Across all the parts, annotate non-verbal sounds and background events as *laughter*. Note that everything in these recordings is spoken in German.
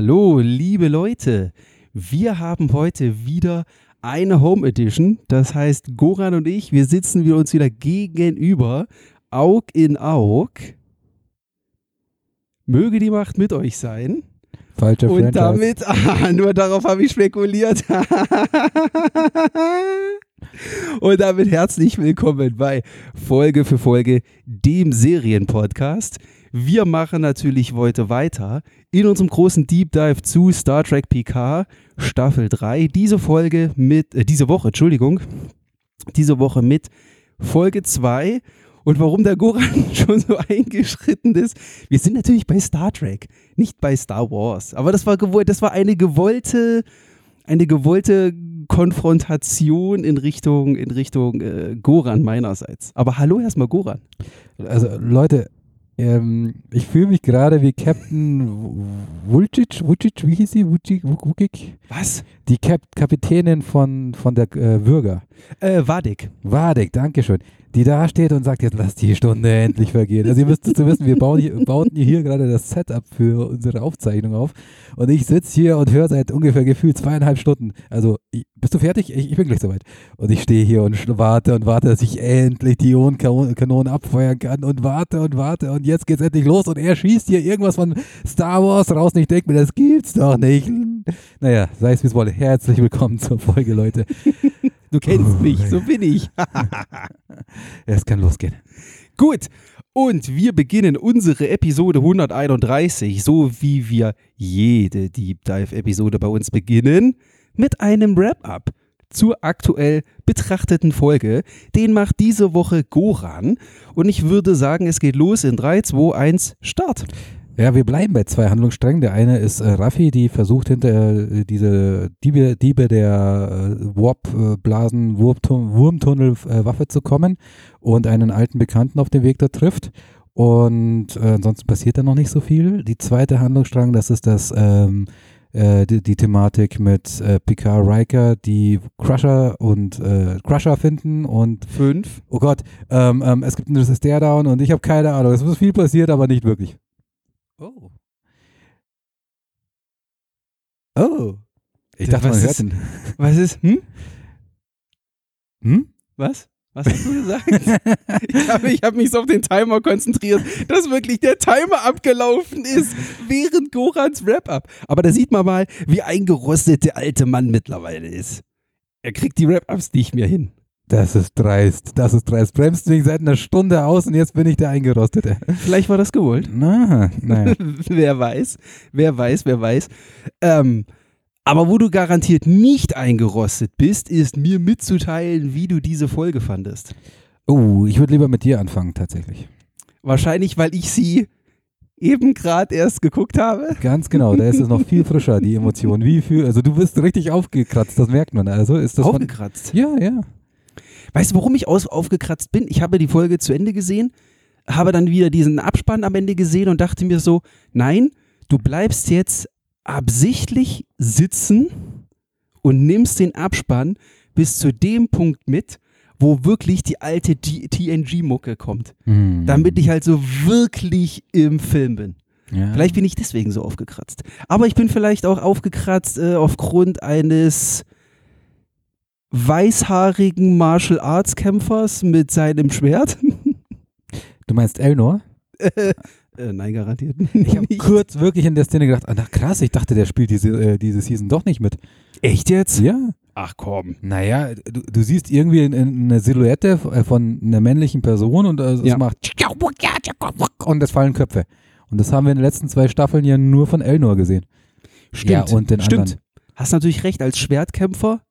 Hallo, liebe Leute. Wir haben heute wieder eine Home Edition. Das heißt, Goran und ich, wir sitzen wir uns wieder gegenüber, Aug in Aug. Möge die Macht mit euch sein. Falscher Und Franchise. damit, *laughs* ah, nur darauf habe ich spekuliert. *laughs* Und damit herzlich willkommen bei Folge für Folge, dem Serienpodcast. Wir machen natürlich heute weiter in unserem großen Deep Dive zu Star Trek PK Staffel 3. Diese Folge mit, äh, diese Woche, Entschuldigung, diese Woche mit Folge 2. Und warum der Goran *laughs* schon so eingeschritten ist, wir sind natürlich bei Star Trek, nicht bei Star Wars. Aber das war das war eine gewollte, eine gewollte Konfrontation in Richtung, in Richtung äh, Goran meinerseits. Aber hallo erstmal Goran. Also Leute, ähm, ich fühle mich gerade wie Captain Vulcic, Vulcic, wie hieß sie? Vucic, Vucic? Was? Die Kap Kapitänin von, von der äh, Würger. Äh, Wadik. Wadek, Dankeschön. Die da steht und sagt, jetzt lass die Stunde endlich vergehen. Also ihr müsst zu wissen, wir bauen hier, bauten hier gerade das Setup für unsere Aufzeichnung auf. Und ich sitze hier und höre seit ungefähr gefühlt zweieinhalb Stunden. Also, bist du fertig? Ich, ich bin gleich soweit. Und ich stehe hier und warte und warte, dass ich endlich die Ionenkanonen abfeuern kann und warte und warte und jetzt geht's endlich los und er schießt hier irgendwas von Star Wars raus und ich denke mir, das gibt's doch nicht. Naja, sei es wie es wolle. Herzlich willkommen zur Folge, Leute. Du kennst Oh, mich, so bin ich. *laughs* Es kann losgehen. Gut, und wir beginnen unsere Episode 131, so wie wir jede Deep Dive-Episode bei uns beginnen, mit einem Wrap-up zur aktuell betrachteten Folge. Den macht diese Woche Goran. Und ich würde sagen, es geht los in 3, 2, 1, Start. Ja, wir bleiben bei zwei Handlungssträngen. Der eine ist äh, Raffi, die versucht hinter äh, diese Diebe, Diebe der äh, Warp-Blasen, äh, Waffe zu kommen und einen alten Bekannten auf dem Weg da trifft. Und äh, ansonsten passiert da noch nicht so viel. Die zweite Handlungsstrang, das ist das ähm, äh, die, die Thematik mit äh, Picard Riker, die Crusher und äh, Crusher finden und 5. oh Gott, ähm, ähm, es gibt einen Stare-Down und ich habe keine Ahnung. Es ist viel passiert, aber nicht wirklich. Oh. Oh. Ich dachte, Was man hört ist- den. *laughs* Was ist? Hm? Hm? Was? Was hast du gesagt? *laughs* ich habe hab mich so auf den Timer konzentriert, dass wirklich der Timer abgelaufen ist während Gorans Wrap-Up. Aber da sieht man mal, wie eingerostet der alte Mann mittlerweile ist. Er kriegt die Wrap-Ups nicht mehr hin. Das ist dreist. Das ist dreist. Bremst mich seit einer Stunde aus und jetzt bin ich der Eingerostete. Vielleicht war das gewollt. Na, naja. *laughs* wer weiß, wer weiß, wer weiß. Ähm, aber wo du garantiert nicht eingerostet bist, ist mir mitzuteilen, wie du diese Folge fandest. Oh, ich würde lieber mit dir anfangen, tatsächlich. Wahrscheinlich, weil ich sie eben gerade erst geguckt habe. Ganz genau, da ist es noch viel frischer, die Emotion. Wie viel, also du bist richtig aufgekratzt, das merkt man. Also ist das von, Aufgekratzt. Ja, ja. Weißt du, warum ich aus, aufgekratzt bin? Ich habe die Folge zu Ende gesehen, habe dann wieder diesen Abspann am Ende gesehen und dachte mir so, nein, du bleibst jetzt absichtlich sitzen und nimmst den Abspann bis zu dem Punkt mit, wo wirklich die alte TNG-Mucke kommt. Hm. Damit ich halt so wirklich im Film bin. ja. Vielleicht bin ich deswegen so aufgekratzt. Aber ich bin vielleicht auch aufgekratzt äh, aufgrund eines weißhaarigen Martial Arts Kämpfers mit seinem Schwert. *laughs* Du meinst Elnor? äh, nein, garantiert Ich habe kurz wirklich in der Szene gedacht, ah, na krass, ich dachte, der spielt diese, äh, diese Season doch nicht mit. Echt jetzt? Ja. Ach komm. Naja, du, du siehst irgendwie in- in eine Silhouette äh, von einer männlichen Person und äh, es Ja. macht und es fallen Köpfe. Und das haben wir in den letzten zwei Staffeln ja nur von Elnor gesehen. Stimmt. Ja, und den Stimmt. anderen. Hast natürlich recht, als Schwertkämpfer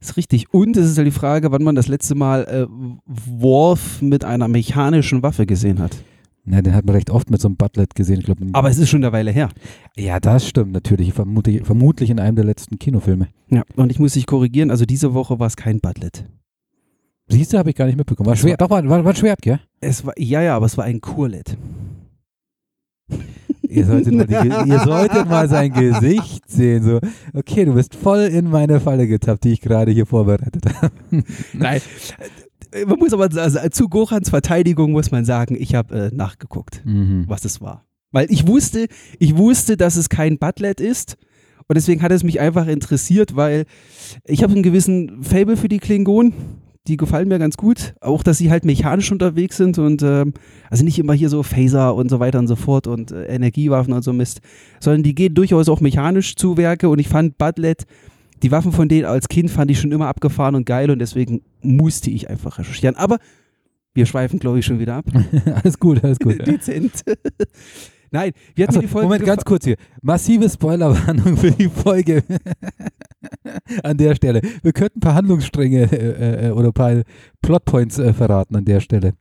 ist richtig. Und es ist ja die Frage, wann man das letzte Mal äh, Worf mit einer mechanischen Waffe gesehen hat. Na, den hat man recht oft mit so einem Butlet gesehen. Ich glaub, Aber es ist schon eine Weile her. ja, das stimmt natürlich. Vermutlich, vermutlich in einem der letzten Kinofilme. Ja, und ich muss dich korrigieren, also diese Woche war es kein Butlet. Siehst du, habe ich gar nicht mitbekommen. War Das Schwert, doch, war, war, war ein Schwert, gell? Es war, ja, ja, aber es war ein Kurlet. Ihr solltet, mal die, ihr solltet mal sein *laughs* Gesicht sehen. So, okay, du bist voll in meine Falle getappt, die ich gerade hier vorbereitet habe. *laughs* Nein. Äh, Man muss aber also, zu Gorans Verteidigung muss man sagen, ich habe äh, nachgeguckt, Mhm. was es war. Weil ich wusste, ich wusste, dass es kein Butlet ist. Und deswegen hat es mich einfach interessiert, weil ich habe einen gewissen Fable für die Klingonen. Die gefallen mir ganz gut. Auch, dass sie halt mechanisch unterwegs sind und ähm, also nicht immer hier so Phaser und so weiter und so fort und äh, Energiewaffen und so Mist, sondern die gehen durchaus auch mechanisch zu Werke und ich fand Butlet, die Waffen von denen als Kind fand ich schon immer abgefahren und geil und deswegen musste ich einfach recherchieren. Aber wir schweifen, glaube ich, schon wieder ab. *laughs* alles gut, alles gut. Dezent. Nein, wir hatten Achso, die Folge. Moment, ganz kurz hier. Massive Spoilerwarnung für die Folge *laughs* an der Stelle. Wir könnten ein paar Handlungsstränge äh, äh, oder ein paar Plotpoints äh, verraten an der Stelle.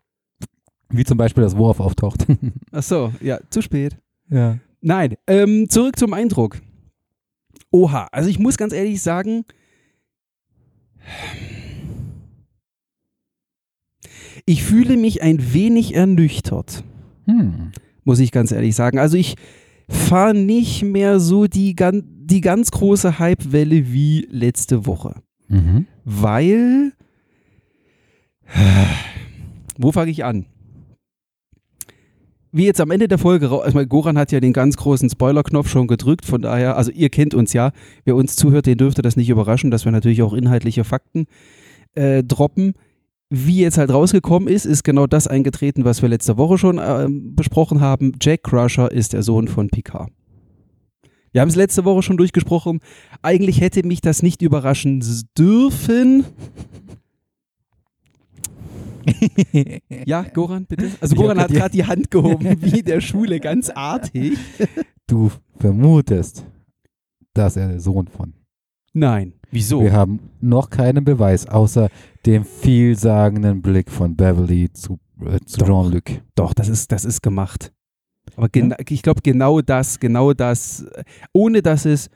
Wie zum Beispiel, dass Worf auftaucht. *laughs* Ach so, ja, zu spät. ja. Nein, ähm, zurück zum Eindruck. Oha, also ich muss ganz ehrlich sagen, ich fühle mich ein wenig ernüchtert, Hm. Muss ich ganz ehrlich sagen. Also ich fahre nicht mehr so die, gan die ganz große Hypewelle wie letzte Woche, Mhm. weil, *sighs* wo fange ich an? wie jetzt am Ende der Folge, ich meine, Goran hat ja den ganz großen Spoiler-Knopf schon gedrückt, von daher, also ihr kennt uns ja, wer uns zuhört, den dürfte das nicht überraschen, dass wir natürlich auch inhaltliche Fakten äh, droppen. Wie jetzt halt rausgekommen ist, ist genau das eingetreten, was wir letzte Woche schon ähm, besprochen haben. Jack Crusher ist der Sohn von Picard. Wir haben es letzte Woche schon durchgesprochen. Eigentlich hätte mich das nicht überraschen dürfen. Ja, Goran, bitte. Also Goran hat grad gerade die Hand gehoben, *laughs* wie der Schule, ganz artig. Du vermutest, dass er der Sohn von. Nein. Wieso? Wir haben noch keinen Beweis, außer dem vielsagenden Blick von Beverly zu, äh, zu. Jean-Luc. Doch, das ist, das ist gemacht. Aber gena ich glaube, genau das, genau das, ohne dass es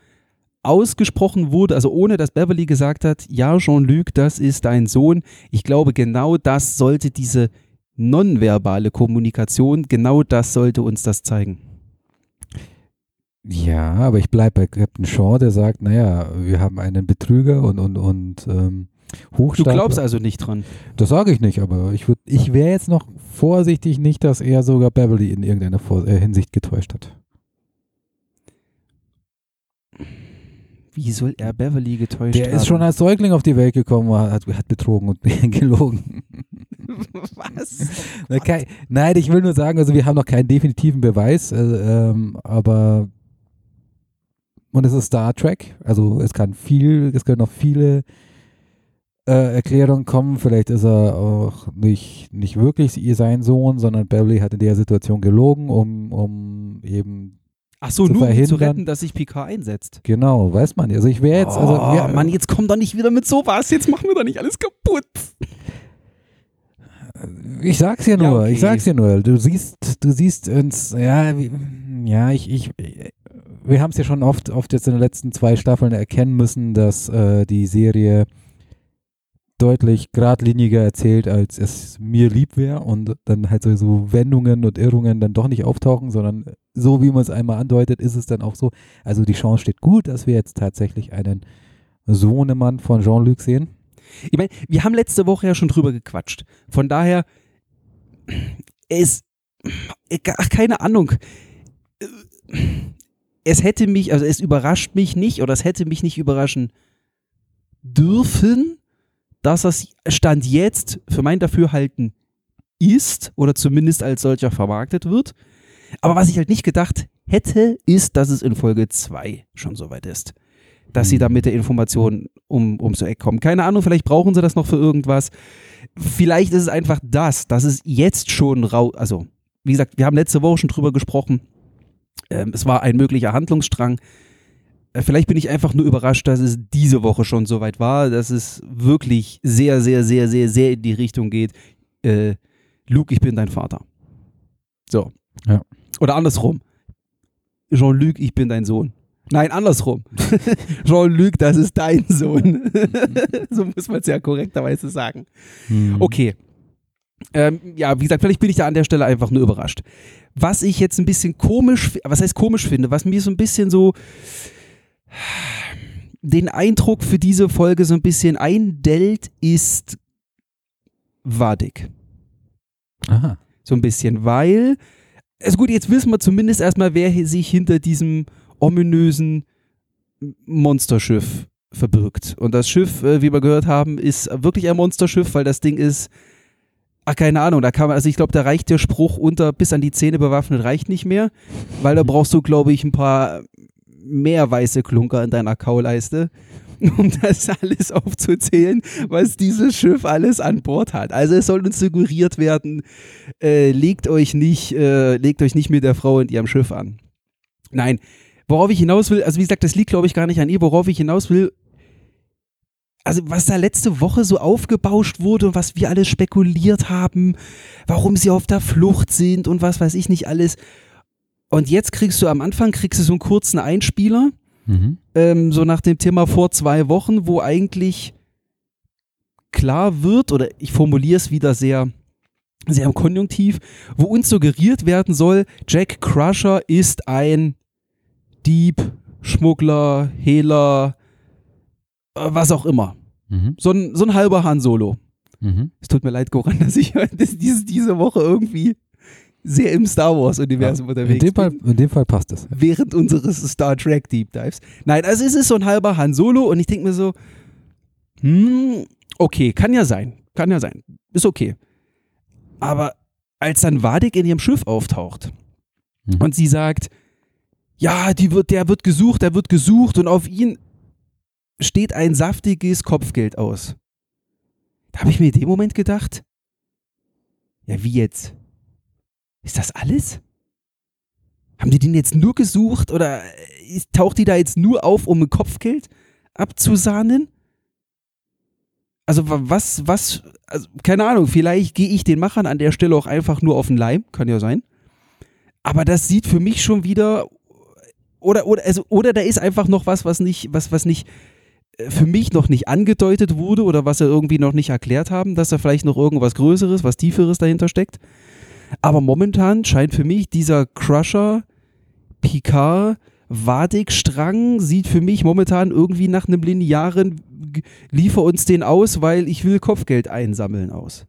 ausgesprochen wurde, also ohne dass Beverly gesagt hat, ja, Jean-Luc, das ist dein Sohn. Ich glaube, genau das sollte diese nonverbale Kommunikation, genau das sollte uns das zeigen. Ja, aber ich bleibe bei Captain Shaw, der sagt, naja, wir haben einen Betrüger und, und, und ähm, Du Hochstapler. glaubst also nicht dran. Das sage ich nicht, aber ich, würd- ich wäre jetzt noch vorsichtig nicht, dass er sogar Beverly in irgendeiner Vor äh, Hinsicht getäuscht hat. Wie soll er Beverly getäuscht Der haben? ist schon als Säugling auf die Welt gekommen, hat, hat betrogen und *laughs* gelogen. Was? Nein, ich will nur sagen, also wir haben noch keinen definitiven Beweis, äh, ähm, aber und es ist Star Trek, also es kann viel, es können noch viele äh, Erklärungen kommen. Vielleicht ist er auch nicht, nicht wirklich ihr sein Sohn, sondern Beverly hat in der Situation gelogen, um, um eben Ach so, Zu nur um zu verhindern- retten, dass sich Picard einsetzt. genau, weiß man. Also ich wäre jetzt, also oh, wir, Mann, jetzt komm doch nicht wieder mit sowas. Jetzt machen wir doch nicht alles kaputt. Ich sag's Ja, nur, okay. ich sag's dir nur. Du siehst, du siehst uns, ja, wie, ja, ich, ich, wir haben es ja schon oft, oft jetzt in den letzten zwei Staffeln erkennen müssen, dass äh, die Serie deutlich geradliniger erzählt, als es mir lieb wäre und dann halt so, Wendungen und Irrungen dann doch nicht auftauchen, sondern so wie man es einmal andeutet, ist es dann auch so. Also die Chance steht gut, dass wir jetzt tatsächlich einen Sohnemann von Jean-Luc sehen. Ich meine, wir haben letzte Woche ja schon drüber gequatscht. Von daher, es, ach, keine Ahnung. Es hätte mich, also es überrascht mich nicht oder es hätte mich nicht überraschen dürfen, dass das Stand jetzt für mein Dafürhalten ist oder zumindest als solcher vermarktet wird. Aber was ich halt nicht gedacht hätte, ist, dass es in Folge 2 schon soweit ist. Dass sie da mit der Information um, ums Eck kommen. Keine Ahnung, vielleicht brauchen sie das noch für irgendwas. Vielleicht ist es einfach das, dass es jetzt schon rau, also wie gesagt, wir haben letzte Woche schon drüber gesprochen. Ähm, es war ein möglicher Handlungsstrang. Äh, Vielleicht bin ich einfach nur überrascht, dass es diese Woche schon so weit war, dass es wirklich sehr, sehr, sehr, sehr, sehr in die Richtung geht. Äh, Luke, ich bin dein Vater. So. Ja. Oder andersrum. Jean-Luc, ich bin dein Sohn. Nein, andersrum. *laughs* Jean-Luc, das ist dein Sohn. *laughs* so muss man es ja korrekterweise sagen. Hm. Okay. Ähm, ja, wie gesagt, vielleicht bin ich da an der Stelle einfach nur überrascht. Was ich jetzt ein bisschen komisch, was heißt komisch finde, was mir so ein bisschen so den Eindruck für diese Folge so ein bisschen eindellt, ist Wadig. Aha. So ein bisschen, weil Also gut, jetzt wissen wir zumindest erstmal, wer sich hinter diesem ominösen Monsterschiff verbirgt. Und das Schiff, äh, wie wir gehört haben, ist wirklich ein Monsterschiff, weil das Ding ist, ach keine Ahnung, da kann man, also ich glaube, da reicht der Spruch unter bis an die Zähne bewaffnet reicht nicht mehr, weil da brauchst du, glaube ich, ein paar mehr weiße Klunker in deiner Kauleiste, *laughs* um das alles aufzuzählen, was dieses Schiff alles an Bord hat. Also es soll uns suggeriert werden, äh, legt euch nicht, äh, legt euch nicht mit der Frau in ihrem Schiff an. Nein, worauf ich hinaus will, also wie gesagt, das liegt glaube ich gar nicht an ihr, worauf ich hinaus will, also was da letzte Woche so aufgebauscht wurde und was wir alles spekuliert haben, warum sie auf der Flucht sind und was weiß ich nicht alles. Und jetzt kriegst du am Anfang kriegst du so einen kurzen Einspieler, Mhm. ähm, so nach dem Thema vor zwei Wochen, wo eigentlich klar wird, oder ich formuliere es wieder sehr, sehr im Konjunktiv, wo uns suggeriert werden soll, Jack Crusher ist ein Dieb, Schmuggler, Hehler, was auch immer. Mhm. So ein, so ein halber Han Solo. Mhm. Es tut mir leid, Goran, *laughs* dass ich dass diese, diese Woche irgendwie sehr im Star Wars-Universum In unterwegs dem, Fall, bin. in dem Fall passt es. Während unseres Star Trek Deep Dives. Nein, also es ist so ein halber Han Solo und ich denke mir so, hm, okay, kann ja sein. Kann ja sein. Ist okay. Aber als dann Wadik in ihrem Schiff auftaucht Mhm. und sie sagt, ja, die wird, der wird gesucht, der wird gesucht und auf ihn steht ein saftiges Kopfgeld aus. Da habe ich mir in dem Moment gedacht, ja, wie jetzt? Ist das alles? Haben die den jetzt nur gesucht oder ist, taucht die da jetzt nur auf, um ein Kopfgeld abzusahnen? Also wa- was, was, also keine Ahnung, vielleicht gehe ich den Machern an der Stelle auch einfach nur auf den Leim, kann ja sein. Aber das sieht für mich schon wieder, oder, oder, also, oder da ist einfach noch was, was nicht, was, was nicht, äh, für mich noch nicht angedeutet wurde oder was sie irgendwie noch nicht erklärt haben, dass da vielleicht noch irgendwas Größeres, was Tieferes dahinter steckt. Aber momentan scheint für mich dieser Crusher, Picard, Wadig-Strang sieht für mich momentan irgendwie nach einem linearen Liefer uns den aus, weil ich will Kopfgeld einsammeln aus.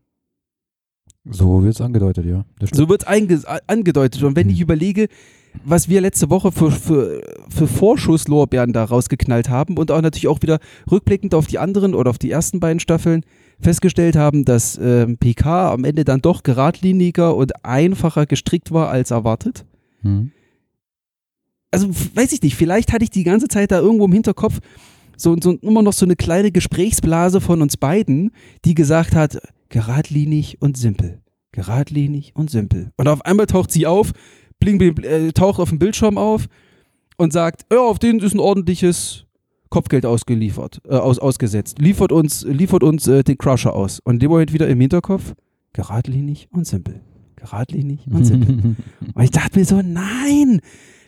So wird es angedeutet, ja. So wird es angedeutet. Und wenn ich überlege, was wir letzte Woche für, für, für Vorschusslorbeeren da rausgeknallt haben und auch natürlich auch wieder rückblickend auf die anderen oder auf die ersten beiden Staffeln festgestellt haben, dass ähm, PK am Ende dann doch geradliniger und einfacher gestrickt war als erwartet. Mhm. Also weiß ich nicht, vielleicht hatte ich die ganze Zeit da irgendwo im Hinterkopf so, so immer noch so eine kleine Gesprächsblase von uns beiden, die gesagt hat, geradlinig und simpel. Geradlinig und simpel. Und auf einmal taucht sie auf, bling, bling, bling, äh, taucht auf dem Bildschirm auf und sagt, ja, auf den ist ein ordentliches Kopfgeld ausgeliefert, äh, aus, ausgesetzt. Liefert uns, liefert uns äh, den Crusher aus. Und dem Moment wieder im Hinterkopf, geradlinig und simpel. Geradlinig und *laughs* simpel. Und ich dachte mir so, nein,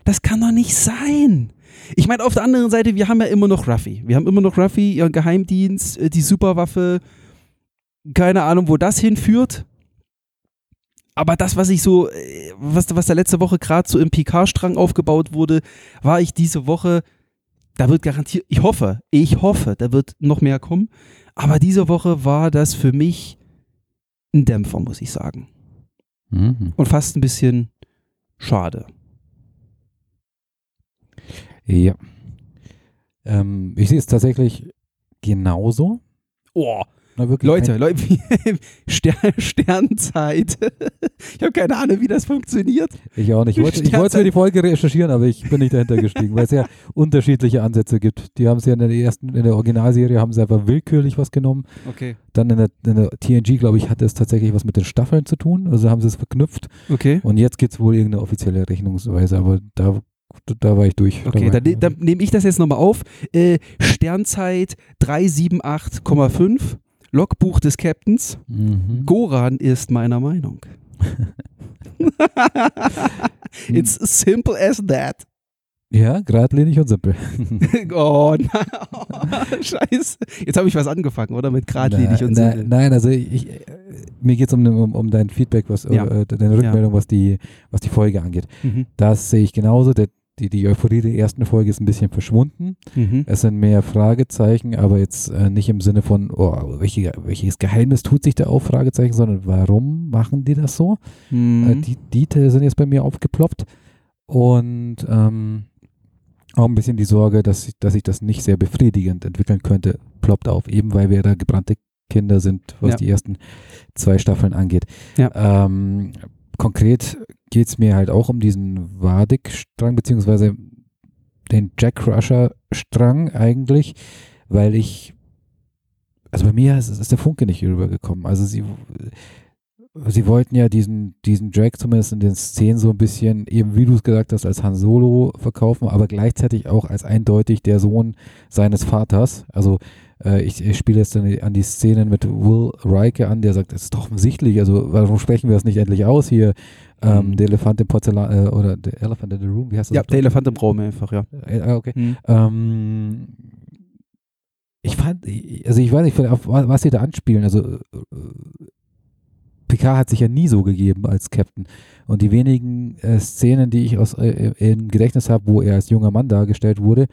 das kann doch nicht sein. Ich meine, auf der anderen Seite, wir haben ja immer noch Ruffy. Wir haben immer noch Ruffy, ihren Geheimdienst, äh, die Superwaffe. Keine Ahnung, wo das hinführt. Aber das, was ich so, äh, was, was da letzte Woche gerade so im PK-Strang aufgebaut wurde, war ich diese Woche, da wird garantiert, ich hoffe, ich hoffe, da wird noch mehr kommen. Aber diese Woche war das für mich ein Dämpfer, muss ich sagen. Mhm. Und fast ein bisschen schade. Ja. Ähm, ich sehe es tatsächlich genauso. Oh, Na, wirklich Leute, Leute, *laughs* Stern, Sternzeit. ich habe keine Ahnung, wie das funktioniert. Ich auch nicht. Ich wollte, ich wollte für die Folge recherchieren, aber ich bin nicht dahinter gestiegen, weil es ja *laughs* unterschiedliche Ansätze gibt. Die haben es ja in der ersten, in der Originalserie haben sie einfach willkürlich was genommen. Okay. Dann in der, in der TNG, glaube ich, hatte es tatsächlich was mit den Staffeln zu tun. Also haben sie es verknüpft. Okay. Und jetzt gibt es wohl irgendeine offizielle Rechnungsweise, aber da, da war ich durch. Okay, dann, ich, dann nehme ich das jetzt nochmal auf. Äh, Sternzeit 378,5. Logbuch des Captains. mhm. Goran ist meiner Meinung. *laughs* It's simple as that. Ja, geradlinig und simpel. *laughs* Oh, nein. Scheiße. Jetzt habe ich was angefangen, oder? Mit geradlinig nein, und simpel. nein, also ich, mir geht es um, um, um dein Feedback, was, Ja. äh, deine Rückmeldung, was, die, was die Folge angeht. Mhm. Das sehe ich genauso. Der, die, die Euphorie der ersten Folge ist ein bisschen verschwunden. Mhm. Es sind mehr Fragezeichen, aber jetzt äh, nicht im Sinne von, oh, welche, welches Geheimnis tut sich da auf, Fragezeichen, sondern warum machen die das so? Äh, Mhm. die, die Teile sind jetzt bei mir aufgeploppt und ähm, auch ein bisschen die Sorge, dass, ich- dass sich das nicht sehr befriedigend entwickeln könnte, ploppt auf, eben weil wir da gebrannte Kinder sind, was Ja. die ersten zwei Staffeln angeht. Ja. Ähm, konkret geht es mir halt auch um diesen Wadik-Strang, beziehungsweise den Jack Crusher-Strang eigentlich, weil ich, also bei mir ist, ist der Funke nicht rübergekommen. Also sie, sie wollten ja diesen, diesen Jack zumindest in den Szenen so ein bisschen, eben wie du es gesagt hast, als Han Solo verkaufen, aber gleichzeitig auch als eindeutig der Sohn seines Vaters. Also ich, ich spiele jetzt dann an die Szenen mit Will Riker an, der sagt, das ist doch offensichtlich, also warum sprechen wir das nicht endlich aus hier? Ähm, Mhm. der Elefant im Porzellan, äh, oder der Elephant in the Room, wie heißt das? Ja, der? Elefant im Raum einfach, ja. Äh, ah, okay. Mhm. Ähm, ich fand, also ich weiß nicht, auf wa- was sie da anspielen. Also äh, Picard hat sich ja nie so gegeben als Captain. Und die wenigen äh, Szenen, die ich aus äh, im Gedächtnis habe, wo er als junger Mann dargestellt wurde,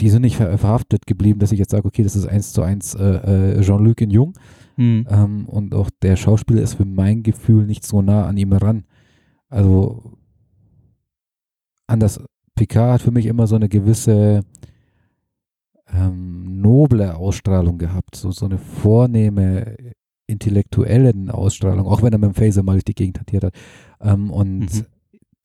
die sind nicht ver verhaftet geblieben, dass ich jetzt sage, okay, das ist eins zu eins äh, äh, Jean-Luc in Jung. Mhm. Ähm, und auch der Schauspieler ist für mein Gefühl nicht so nah an ihm ran. Also anders. Picard hat für mich immer so eine gewisse ähm, noble Ausstrahlung gehabt, so, so eine vornehme intellektuelle Ausstrahlung, auch wenn er mit dem Phaser mal durch die Gegend hantiert hat. Ähm, und Mhm.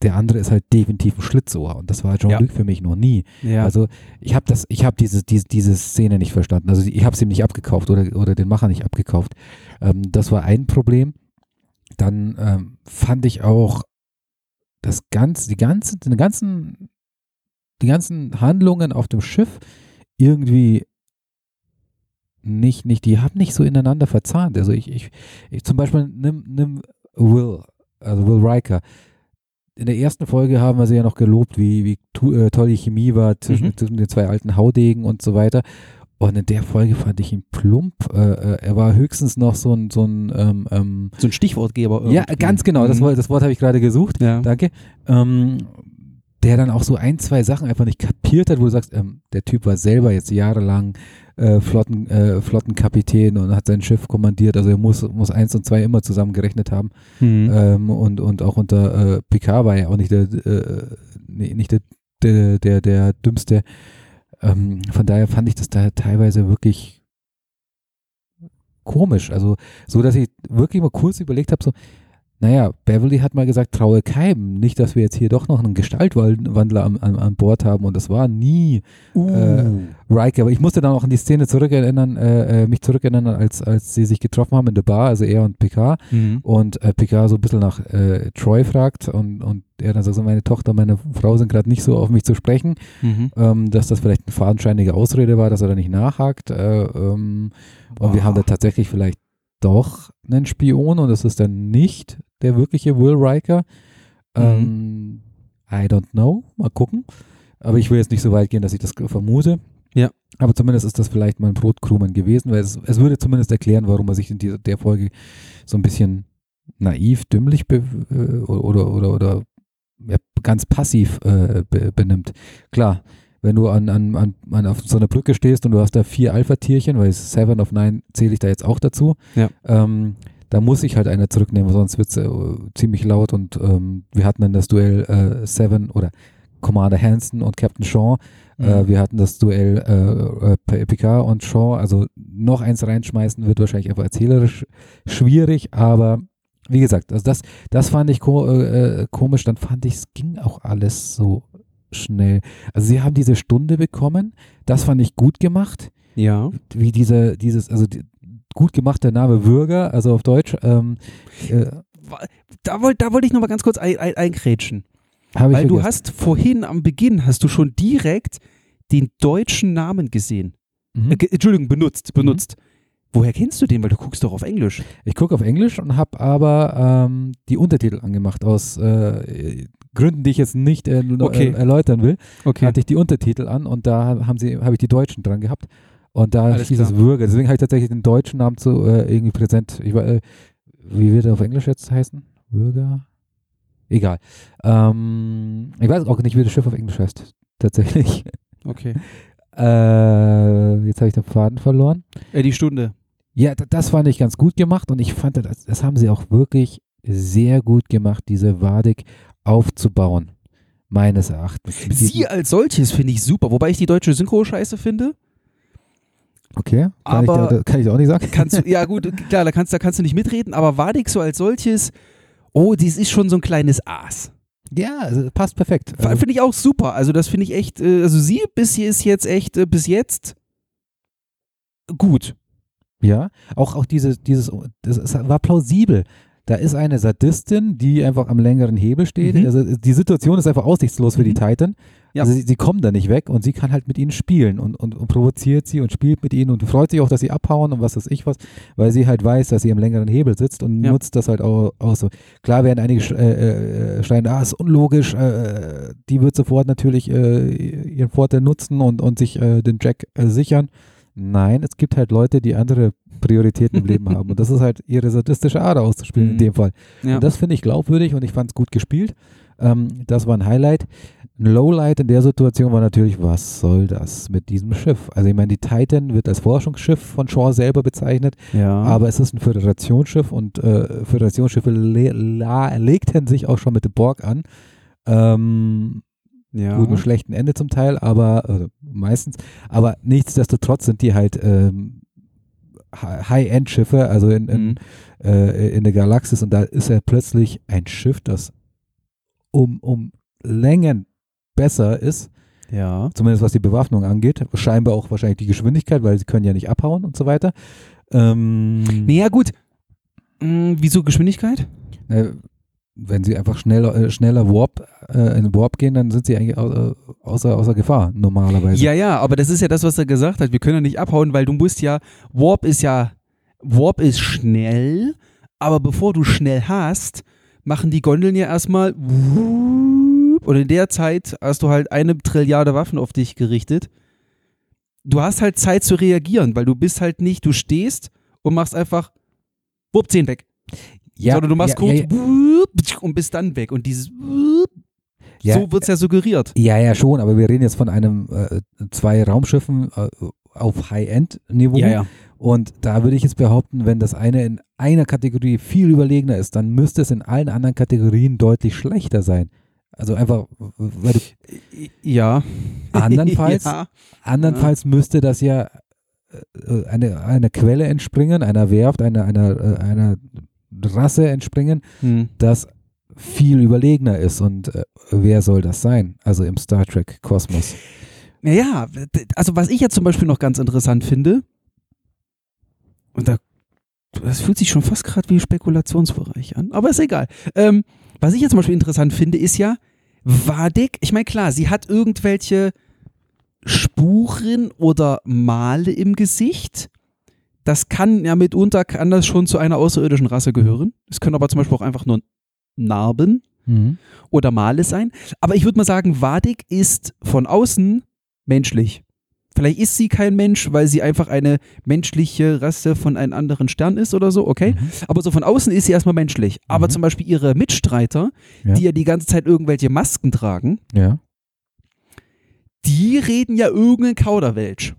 Der andere ist halt definitiv ein Schlitzohr und das war Jean-Luc für mich noch nie. Ja. Also ich habe das, ich habe diese, diese, diese Szene nicht verstanden. Also ich habe es ihm nicht abgekauft oder, oder den Macher nicht abgekauft. Ähm, das war ein Problem. Dann ähm, fand ich auch das ganze, die ganze, die ganzen, die ganzen Handlungen auf dem Schiff irgendwie nicht, nicht, die haben nicht so ineinander verzahnt. Also ich, ich, ich zum Beispiel nimm, nimm Will, also Will Riker. In der ersten Folge haben wir sie ja noch gelobt, wie, wie tu, äh, toll die Chemie war zwischen, Mhm. zwischen den zwei alten Haudegen und so weiter. Und in der Folge fand ich ihn plump. Äh, äh, er war höchstens noch so ein, so ein ähm, ähm, so ein Stichwortgeber. ja, irgendwie. ganz genau, das, Mhm. Wort- das Wort habe ich gerade gesucht. Ja. Danke. Ähm, der dann auch so ein, zwei Sachen einfach nicht kapiert hat, wo du sagst, ähm, der Typ war selber jetzt jahrelang äh, Flotten, äh, Flottenkapitän und hat sein Schiff kommandiert, also er muss, muss eins und zwei immer zusammengerechnet haben. Mhm. Ähm, und, und auch unter äh, Picard war er auch nicht der, äh, nee, nicht der, der, der, der dümmste. Ähm, von daher fand ich das da teilweise wirklich komisch. Also so, dass ich wirklich mal kurz überlegt habe, so, naja, Beverly hat mal gesagt, traue keinem. Nicht, dass wir jetzt hier doch noch einen Gestaltwandler an, an, an Bord haben. Und das war nie Uh. äh, Riker. Aber ich musste dann auch an die Szene zurückerinnern, äh, äh, mich zurückerinnern, als, als sie sich getroffen haben in der Bar, also er und Picard. Mhm. Und äh, Picard so ein bisschen nach äh, Troy fragt und, und er dann sagt so, meine Tochter und meine Frau sind gerade nicht so auf mich zu sprechen, Mhm. ähm, dass das vielleicht eine fadenscheinige Ausrede war, dass er da nicht nachhakt. Äh, ähm, und wir haben da tatsächlich vielleicht doch einen Spion und es ist dann nicht der wirkliche Will Riker. Ähm, I don't know. Mal gucken. Aber ich will jetzt nicht so weit gehen, dass ich das vermute. Ja. Aber zumindest ist das vielleicht mal ein Brotkrumen gewesen, weil es, es würde zumindest erklären, warum er sich in dieser, der Folge so ein bisschen naiv, dümmlich be, äh, oder, oder, oder ja, ganz passiv äh, be, benimmt. Klar, wenn du an, an, an, an auf so einer Brücke stehst und du hast da vier Alpha-Tierchen, weil Seven of Nine zähle ich da jetzt auch dazu, Ja. ähm, da muss ich halt einer zurücknehmen, sonst wird es äh, ziemlich laut und ähm, wir hatten dann das Duell äh, Seven oder Commander Hanson und Captain Shaw. Äh, Mhm. wir hatten das Duell äh, äh, Picard und Shaw. Also noch eins reinschmeißen wird wahrscheinlich einfach erzählerisch schwierig, aber wie gesagt, also das, das fand ich ko äh, äh, komisch. Dann fand ich, es ging auch alles so schnell. Also sie haben diese Stunde bekommen, das fand ich gut gemacht Ja. wie diese, dieses, also die, gut gemacht der Name Bürger, also auf Deutsch, ähm, äh, Da wollte da wollt ich nochmal ganz kurz ein, ein, ich Weil du vergessen. hast vorhin am Beginn, hast du schon direkt den deutschen Namen gesehen. Mhm. Äh, Entschuldigung, benutzt, benutzt. Woher kennst du den? Weil du guckst doch auf Englisch. Ich gucke auf Englisch und habe aber ähm, die Untertitel angemacht aus äh, Gründen, die ich jetzt nicht äh, nur, Okay. äh, erläutern will. Okay. Hatte ich die Untertitel an und da haben sie, habe ich die Deutschen dran gehabt. Und da Alles hieß es klar. Bürger. Deswegen habe ich tatsächlich den deutschen Namen zu äh, irgendwie präsent. Ich, war, äh, wie wird er auf Englisch jetzt heißen? Bürger? Egal. Ähm, ich weiß auch nicht, wie das Schiff auf Englisch heißt. Tatsächlich. Okay. *laughs* Äh, jetzt habe ich den Faden verloren. Äh, die Stunde. Ja, das fand ich ganz gut gemacht und ich fand, das, das haben sie auch wirklich sehr gut gemacht, diese Wadig aufzubauen. Meines Erachtens. Sie als solches finde ich super, wobei ich die deutsche Synchro scheiße finde. okay, kann, aber- ich, da, kann ich auch nicht sagen. Kannst du, ja *laughs* gut, klar, da kannst, da kannst du nicht mitreden, aber Wadik so als solches, oh, dies ist schon so ein kleines Aas. ja, also passt perfekt. Also, Finde ich auch super. Also das finde ich echt, äh, also sie bis hier ist jetzt echt, äh, bis jetzt gut. Ja, auch, auch dieses, dieses, das war plausibel. Da ist eine Sadistin, die einfach am längeren Hebel steht. Mhm. Also die Situation ist einfach aussichtslos für die Mhm. Titan. Ja. Also sie, sie kommen da nicht weg und sie kann halt mit ihnen spielen und, und, und provoziert sie und spielt mit ihnen und freut sich auch, dass sie abhauen und was weiß ich was, weil sie halt weiß, dass sie am längeren Hebel sitzt und Ja. nutzt das halt auch aus. So. Klar werden einige sch- äh, äh, schreien, ah, ist unlogisch, äh, die wird sofort natürlich äh, ihren Vorteil nutzen und, und sich äh, den Jack äh, sichern. Nein, es gibt halt Leute, die andere Prioritäten im Leben haben. Und das ist halt ihre sadistische Ader auszuspielen in Mhm. dem Fall. Ja. Und das finde ich glaubwürdig und ich fand es gut gespielt. Ähm, das war ein Highlight. Ein Lowlight in der Situation war natürlich, was soll das mit diesem Schiff? Also ich meine, die Titan wird als Forschungsschiff von Shaw selber bezeichnet, ja. aber es ist ein Föderationsschiff und äh, Föderationsschiffe le legten sich auch schon mit dem Borg an. Ähm, ja. guten, schlechten Ende zum Teil, aber also meistens. Aber nichtsdestotrotz sind die halt ähm, Hi- High-End-Schiffe, also in, in, Mhm. äh, in der Galaxis und da ist ja plötzlich ein Schiff, das um, um Längen besser ist, Ja. zumindest was die Bewaffnung angeht. Scheinbar auch wahrscheinlich die Geschwindigkeit, weil sie können ja nicht abhauen und so weiter. Ähm, Naja, gut. Hm, wieso Geschwindigkeit? äh, wenn sie einfach schneller, äh, schneller Warp, äh, in Warp gehen, dann sind sie eigentlich au äh, außer, außer Gefahr normalerweise. Ja, ja, aber das ist ja das, was er gesagt hat. Wir können ja nicht abhauen, weil du musst ja, Warp ist ja, Warp ist schnell, aber bevor du schnell hast, machen die Gondeln ja erstmal und in der Zeit hast du halt eine Trilliarde Waffen auf dich gerichtet. Du hast halt Zeit zu reagieren, weil du bist halt nicht, du stehst und machst einfach Wupp, 10 weg. Sondern du machst ja, kurz ja, und bist dann weg. Und dieses ja, so wird es ja suggeriert. Ja, ja, schon, aber wir reden jetzt von einem äh, zwei Raumschiffen äh, auf High-End-Niveau. Ja, ja. Und da würde ich jetzt behaupten, wenn das eine in einer Kategorie viel überlegener ist, dann müsste es in allen anderen Kategorien deutlich schlechter sein. Also einfach, weil du, Ja. andernfalls, *laughs* ja. andernfalls müsste das ja äh, eine, einer Quelle entspringen, einer Werft, einer, einer, äh, einer Rasse entspringen, Hm. das viel überlegener ist. Und äh, wer soll das sein? Also im Star Trek Kosmos. Naja, also was ich jetzt zum Beispiel noch ganz interessant finde, und da, das fühlt sich schon fast gerade wie Spekulationsbereich an, aber ist egal. Ähm, was ich jetzt zum Beispiel interessant finde, ist ja, Wadik, ich meine, klar, sie hat irgendwelche Spuren oder Male im Gesicht. Das kann ja mitunter, kann das schon zu einer außerirdischen Rasse gehören. Es können aber zum Beispiel auch einfach nur Narben oder Male sein. Aber ich würde mal sagen, Wadik ist von außen menschlich. Vielleicht ist sie kein Mensch, weil sie einfach eine menschliche Rasse von einem anderen Stern ist oder so, okay? Mhm. Aber so von außen ist sie erstmal menschlich. Aber Mhm. zum Beispiel ihre Mitstreiter, Ja. die ja die ganze Zeit irgendwelche Masken tragen, Ja, die reden ja irgendein Kauderwelsch.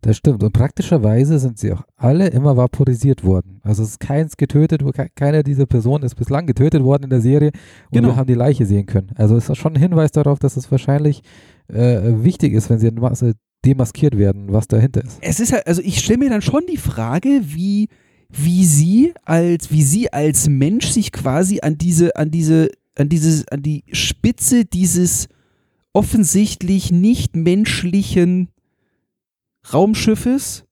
Das stimmt. Und praktischerweise sind sie auch alle immer vaporisiert worden. Also es ist keins getötet, keiner dieser Personen ist bislang getötet worden in der Serie und Genau. wir haben die Leiche sehen können. Also es ist schon ein Hinweis darauf, dass es wahrscheinlich äh, wichtig ist, wenn sie in Masse demaskiert werden, was dahinter ist. Es ist halt, also ich stelle mir dann schon die Frage, wie, wie sie als, wie sie als Mensch sich quasi an diese, an diese, an dieses, an die Spitze dieses offensichtlich nicht menschlichen Raumschiffes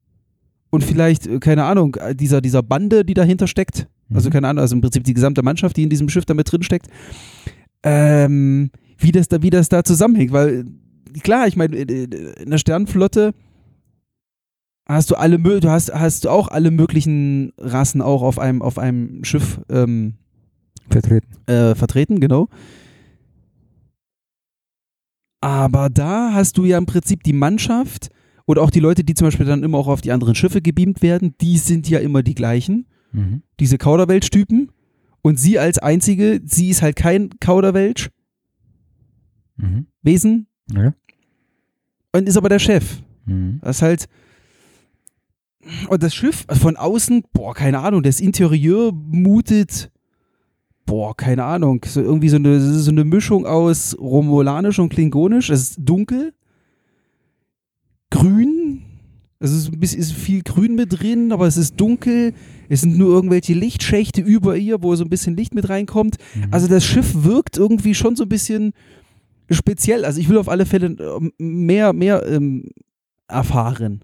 und vielleicht, äh, keine Ahnung, äh, dieser, dieser Bande, die dahinter steckt. Also Mhm. keine Ahnung, also im Prinzip die gesamte Mannschaft, die in diesem Schiff da mit drin steckt. Ähm, wie das da, wie das da zusammenhängt, weil äh, klar, ich meine, in der Sternenflotte hast du alle, du hast, hast du auch alle möglichen Rassen auch auf einem, auf einem Schiff ähm, Vertreten. äh, vertreten, genau. Aber da hast du ja im Prinzip die Mannschaft oder auch die Leute, die zum Beispiel dann immer auch auf die anderen Schiffe gebeamt werden, die sind ja immer die gleichen, Mhm. diese Kauderwelsch-Typen. Und sie als einzige, sie ist halt kein Kauderwelsch, Mhm. Wesen, Ja. und ist aber der Chef. Mhm. Das ist halt. Und das Schiff von außen, boah, keine Ahnung, das Interieur mutet, boah, keine Ahnung, so irgendwie so eine, so eine Mischung aus Romulanisch und Klingonisch. Es ist dunkel, grün, es ist ein bisschen ist viel Grün mit drin, aber es ist dunkel. Es sind nur irgendwelche Lichtschächte über ihr, wo so ein bisschen Licht mit reinkommt. Mhm. Also das Schiff wirkt irgendwie schon so ein bisschen speziell. Also ich will auf alle Fälle ähm, mehr, mehr ähm, erfahren.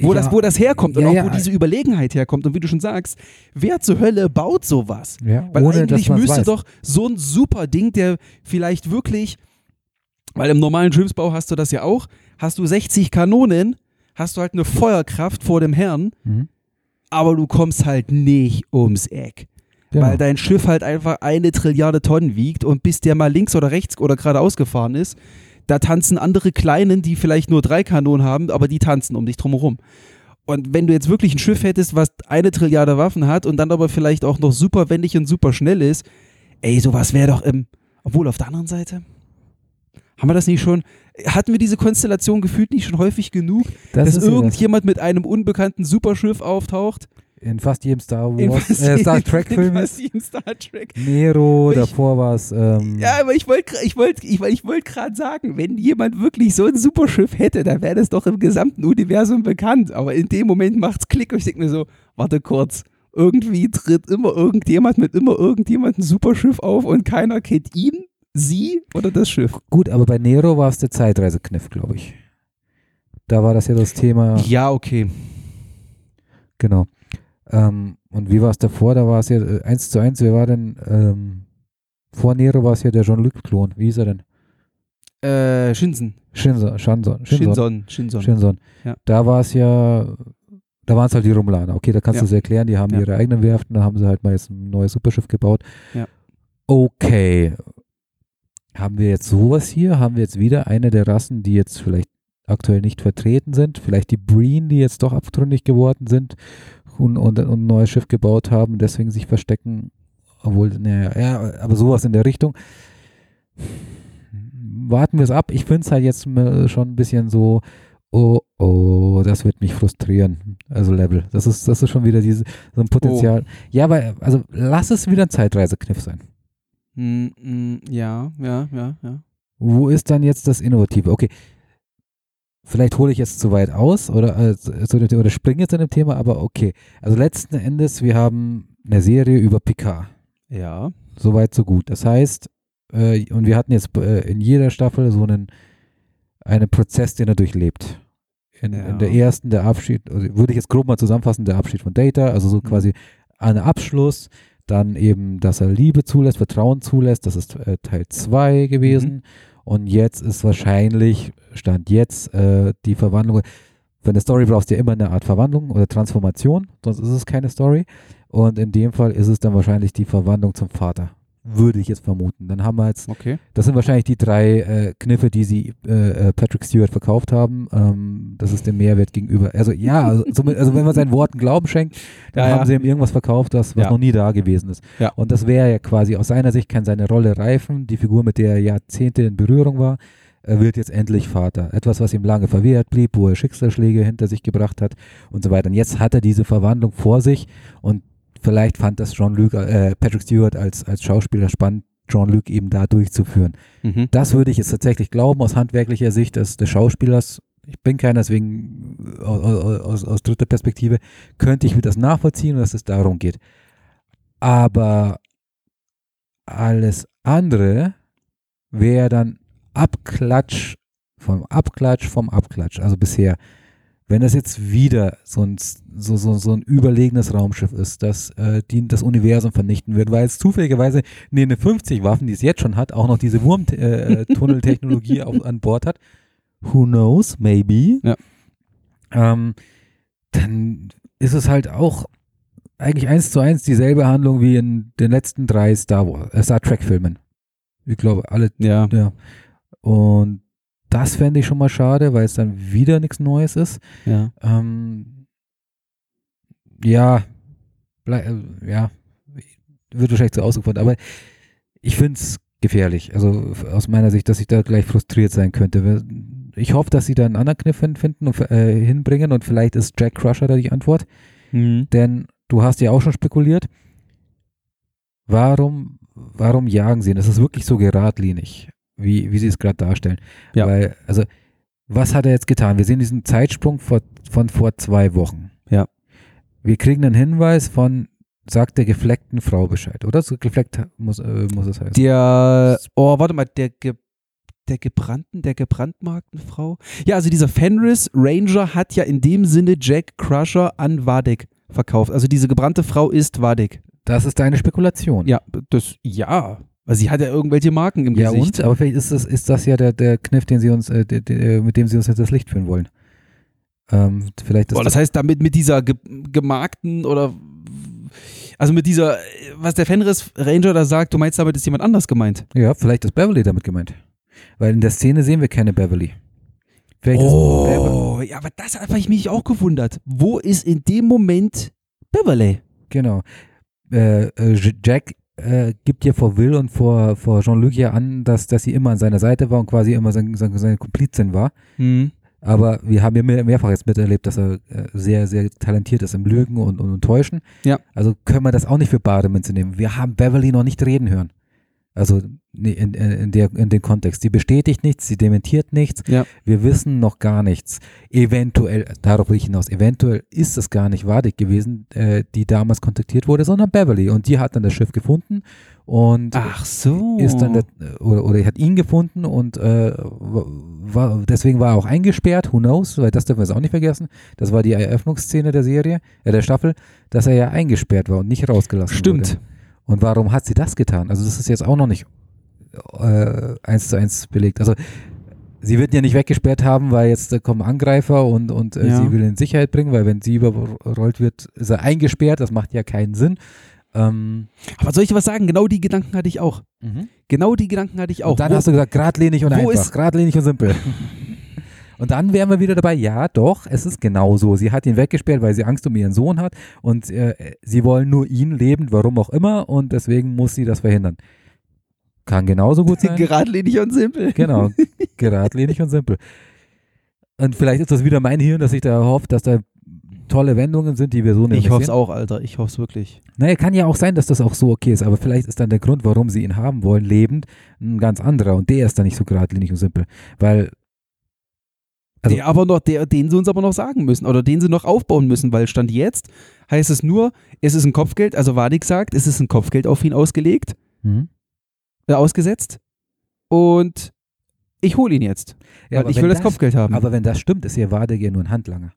Wo, Ja. das, wo das herkommt und Ja, auch ja. wo diese Überlegenheit herkommt. Und wie du schon sagst, wer zur Hölle baut sowas? Ja, Weil eigentlich müsste weiß. doch so ein super Ding, der vielleicht wirklich, weil im normalen Schiffsbau hast du das ja auch, hast du 60 Kanonen, hast du halt eine Feuerkraft vor dem Herrn, Mhm. aber du kommst halt nicht ums Eck. Genau. Weil dein Schiff halt einfach eine Trilliarde Tonnen wiegt und bis der mal links oder rechts oder geradeaus gefahren ist, da tanzen andere Kleinen, die vielleicht nur drei Kanonen haben, aber die tanzen um dich drumherum. Und wenn du jetzt wirklich ein Schiff hättest, was eine Trilliarde Waffen hat und dann aber vielleicht auch noch super wendig und super schnell ist, ey, sowas wäre doch im. Obwohl auf der anderen Seite. Haben wir das nicht schon? Hatten wir diese Konstellation gefühlt nicht schon häufig genug, das dass ja das. irgendjemand mit einem unbekannten Superschiff auftaucht? in fast jedem Star In Wars, fast äh, Star Trek *laughs* in Film fast ist. jedem Star Trek. Nero, Ich- davor war es. Ähm, Ja, aber ich wollte ich wollt, ich, ich wollt gerade sagen, wenn jemand wirklich so ein Superschiff hätte, dann wäre das doch im gesamten Universum bekannt. Aber in dem Moment macht's Klick und ich denke mir so, warte kurz, irgendwie tritt immer irgendjemand mit immer irgendjemand ein Superschiff auf und keiner kennt ihn, sie oder das Schiff. Gut, aber bei Nero war es der Zeitreisekniff, glaube ich. Da war das ja das Thema. Ja, okay. Genau. Ähm, und wie war es davor? Da war es ja äh, 1 zu 1. Wer war denn? Ähm, vor Nero war es ja der Jean-Luc-Klon. Wie hieß er denn? Äh. Shinson. Shinson. Shinson. Shinson. Shinson. Shinson. Ja. Da war es ja, da waren es halt die Romulaner. Okay, da kannst Ja. du es erklären. Die haben Ja. ihre eigenen Werften, da haben sie halt mal jetzt ein neues Superschiff gebaut. Ja. Okay. Haben wir jetzt sowas hier? Haben wir jetzt wieder eine der Rassen, die jetzt vielleicht aktuell nicht vertreten sind? Vielleicht die Breen, die jetzt doch abtrünnig geworden sind und, und, und ein neues Schiff gebaut haben, deswegen sich verstecken? Obwohl, naja, ja, aber sowas in der Richtung. Warten wir es ab. Ich finde es halt jetzt schon ein bisschen so, oh, oh, das wird mich frustrieren. Also Level. Das ist, das ist schon wieder diese, so ein Potenzial. Ja, aber also lass es wieder ein Zeitreisekniff sein. Mm, mm, ja, ja, ja, ja. Wo ist dann jetzt das Innovative? Okay. Vielleicht hole ich jetzt zu weit aus oder, äh, zu dem- oder springe jetzt an dem Thema, aber okay. Also letzten Endes, wir haben eine Serie über Picard. Ja. Soweit, so gut. Das heißt, äh, und wir hatten jetzt äh, in jeder Staffel so einen, einen Prozess, den er durchlebt. In, Ja. in der ersten, der Abschied, also würde ich jetzt grob mal zusammenfassen, der Abschied von Data, also so Mhm. quasi ein Abschluss, dann eben, dass er Liebe zulässt, Vertrauen zulässt, das ist äh, Teil 2 gewesen. Mhm. Und jetzt ist wahrscheinlich, Stand jetzt, äh, die Verwandlung. Für eine Story brauchst du ja immer eine Art Verwandlung oder Transformation, sonst ist es keine Story. Und in dem Fall ist es dann wahrscheinlich die Verwandlung zum Vater. Würde ich jetzt vermuten. Dann haben wir jetzt, Okay. das sind wahrscheinlich die drei äh, Kniffe, die sie äh, äh, Patrick Stewart verkauft haben. Ähm, das ist der Mehrwert gegenüber. Also ja, also, *laughs* somit- also wenn man seinen Worten Glauben schenkt, dann Ja, haben ja. sie ihm irgendwas verkauft, das, was Ja. noch nie da gewesen ist. Und das wäre ja quasi aus seiner Sicht kann seine Rolle reifen. Die Figur, mit der er Jahrzehnte in Berührung war, er wird jetzt endlich Vater. Etwas, was ihm lange verwehrt blieb, wo er Schicksalsschläge hinter sich gebracht hat und so weiter. Und jetzt hat er diese Verwandlung vor sich und vielleicht fand das Jean-Luc, äh, Patrick Stewart als, als Schauspieler spannend, Jean-Luc eben da durchzuführen. Mhm. Das würde ich jetzt tatsächlich glauben aus handwerklicher Sicht des, des Schauspielers. Ich bin keiner, deswegen aus, aus, aus dritter Perspektive könnte ich mir das nachvollziehen, dass es darum geht. Aber alles andere wäre dann Abklatsch vom Abklatsch vom Abklatsch. Also bisher, wenn das jetzt wieder so ein, so, so, so ein überlegenes Raumschiff ist, das äh, die, das Universum vernichten wird, weil es zufälligerweise neben den 50 Waffen, die es jetzt schon hat, auch noch diese Wurmtunneltechnologie *laughs* auf an Bord hat. Who knows? Maybe. Ja. Ähm, dann ist es halt auch eigentlich eins zu eins dieselbe Handlung wie in den letzten drei Star Wars, äh, Star Trek Filmen. Ich glaube, alle, Ja. ja. Und das fände ich schon mal schade, weil es dann wieder nichts Neues ist. Ja. Ähm, ja, äh, ja, wird wahrscheinlich zu ausgefordert, aber ich finde es gefährlich. Also aus meiner Sicht, dass ich da gleich frustriert sein könnte. Ich hoffe, dass sie da einen anderen Kniff finden und äh, hinbringen und vielleicht ist Jack Crusher da die Antwort. Mhm. Denn du hast ja auch schon spekuliert, warum, warum jagen sie ihn? Das ist wirklich so geradlinig, wie, wie sie es gerade darstellen. Ja. Weil, also, was hat er jetzt getan? Wir sehen diesen Zeitsprung vor, von vor zwei Wochen. Ja. Wir kriegen einen Hinweis von, sagt der gefleckten Frau Bescheid, oder? So gefleckt muss, äh, muss es heißen. Der, oh, warte mal, der, ge, der gebrannten, der gebrandmarkten Frau? Ja, also dieser Fenris Ranger hat ja in dem Sinne Jack Crusher an Vadek verkauft. Also diese gebrannte Frau ist Vadek. das ist deine Spekulation. Ja, das, ja. Also sie hat ja irgendwelche Marken im Ja, Gesicht. und? Aber vielleicht ist das, ist das ja der, der Kniff, den sie uns, äh, de, de, mit dem sie uns jetzt das Licht führen wollen. Ähm, vielleicht Boah, das heißt, damit mit dieser ge gemarkten oder also mit dieser, was der Fenris Ranger da sagt, du meinst damit ist jemand anders gemeint. Ja, vielleicht ist Beverly damit gemeint. Weil in der Szene sehen wir keine Beverly. Vielleicht ist Beverly. Oh, ja, aber das habe ich mich auch gewundert. Wo ist in dem Moment Beverly? Genau. Äh, äh, Jack äh, gibt ja vor Will und vor, vor Jean-Luc ja an, dass, dass sie immer an seiner Seite war und quasi immer sein, sein, seine Komplizin war. Hm. Aber wir haben ja mehr, mehrfach jetzt miterlebt, dass er äh, sehr, sehr talentiert ist im Lügen und, und, und Täuschen. Ja. Also können wir das auch nicht für bare Münze nehmen. Wir haben Beverly noch nicht reden hören. Also in, in, der, in dem Kontext. Sie bestätigt nichts, sie dementiert nichts. Ja. Wir wissen noch gar nichts. Eventuell, darauf will ich hinaus, eventuell ist es gar nicht Wadig gewesen, äh, die damals kontaktiert wurde, sondern Beverly. Und die hat dann das Schiff gefunden und Ach so. ist dann der, oder, oder hat ihn gefunden und äh, war, deswegen war er auch eingesperrt, who knows, weil das dürfen wir jetzt auch nicht vergessen. Das war die Eröffnungsszene der Serie, äh, der Staffel, dass er ja eingesperrt war und nicht rausgelassen Stimmt. wurde. Und warum hat sie das getan? Also das ist jetzt auch noch nicht äh, eins zu eins belegt. Also sie wird ihn ja nicht weggesperrt haben, weil jetzt da kommen Angreifer und, und äh, Ja. sie will ihn in Sicherheit bringen, weil wenn sie überrollt wird, ist er eingesperrt, das macht ja keinen Sinn. Ähm, Aber soll ich dir was sagen? Genau die Gedanken hatte ich auch. Genau die Gedanken hatte ich auch. Und dann Wo- hast du gesagt, geradlinig und einfach, ist- geradlinig und simpel. *laughs* und dann wären wir wieder dabei, ja doch, es ist genau so. Sie hat ihn weggesperrt, weil sie Angst um ihren Sohn hat und äh, sie wollen nur ihn lebend, warum auch immer und deswegen muss sie das verhindern. Kann genauso gut sein. *laughs* Geradlinig und simpel. genau, geradlinig und simpel. Und vielleicht ist das wieder mein Hirn, dass ich da hoffe, dass da tolle Wendungen sind, die wir so nicht Ich hoffe es auch, Alter. Ich hoffe es wirklich. Naja, kann ja auch sein, dass das auch so okay ist, aber vielleicht ist dann der Grund, warum sie ihn haben wollen, lebend, ein ganz anderer und der ist dann nicht so geradlinig und simpel. Weil, Also- der aber noch, der, den sie uns aber noch sagen müssen oder den sie noch aufbauen müssen, weil Stand jetzt heißt es nur, es ist ein Kopfgeld, also Wadik sagt, es ist ein Kopfgeld auf ihn ausgelegt, hm? Äh, ausgesetzt und ich hole ihn jetzt, ja, weil ich will das, Kopfgeld haben. Aber wenn das stimmt, ist Wadek ja nur ein Handlanger.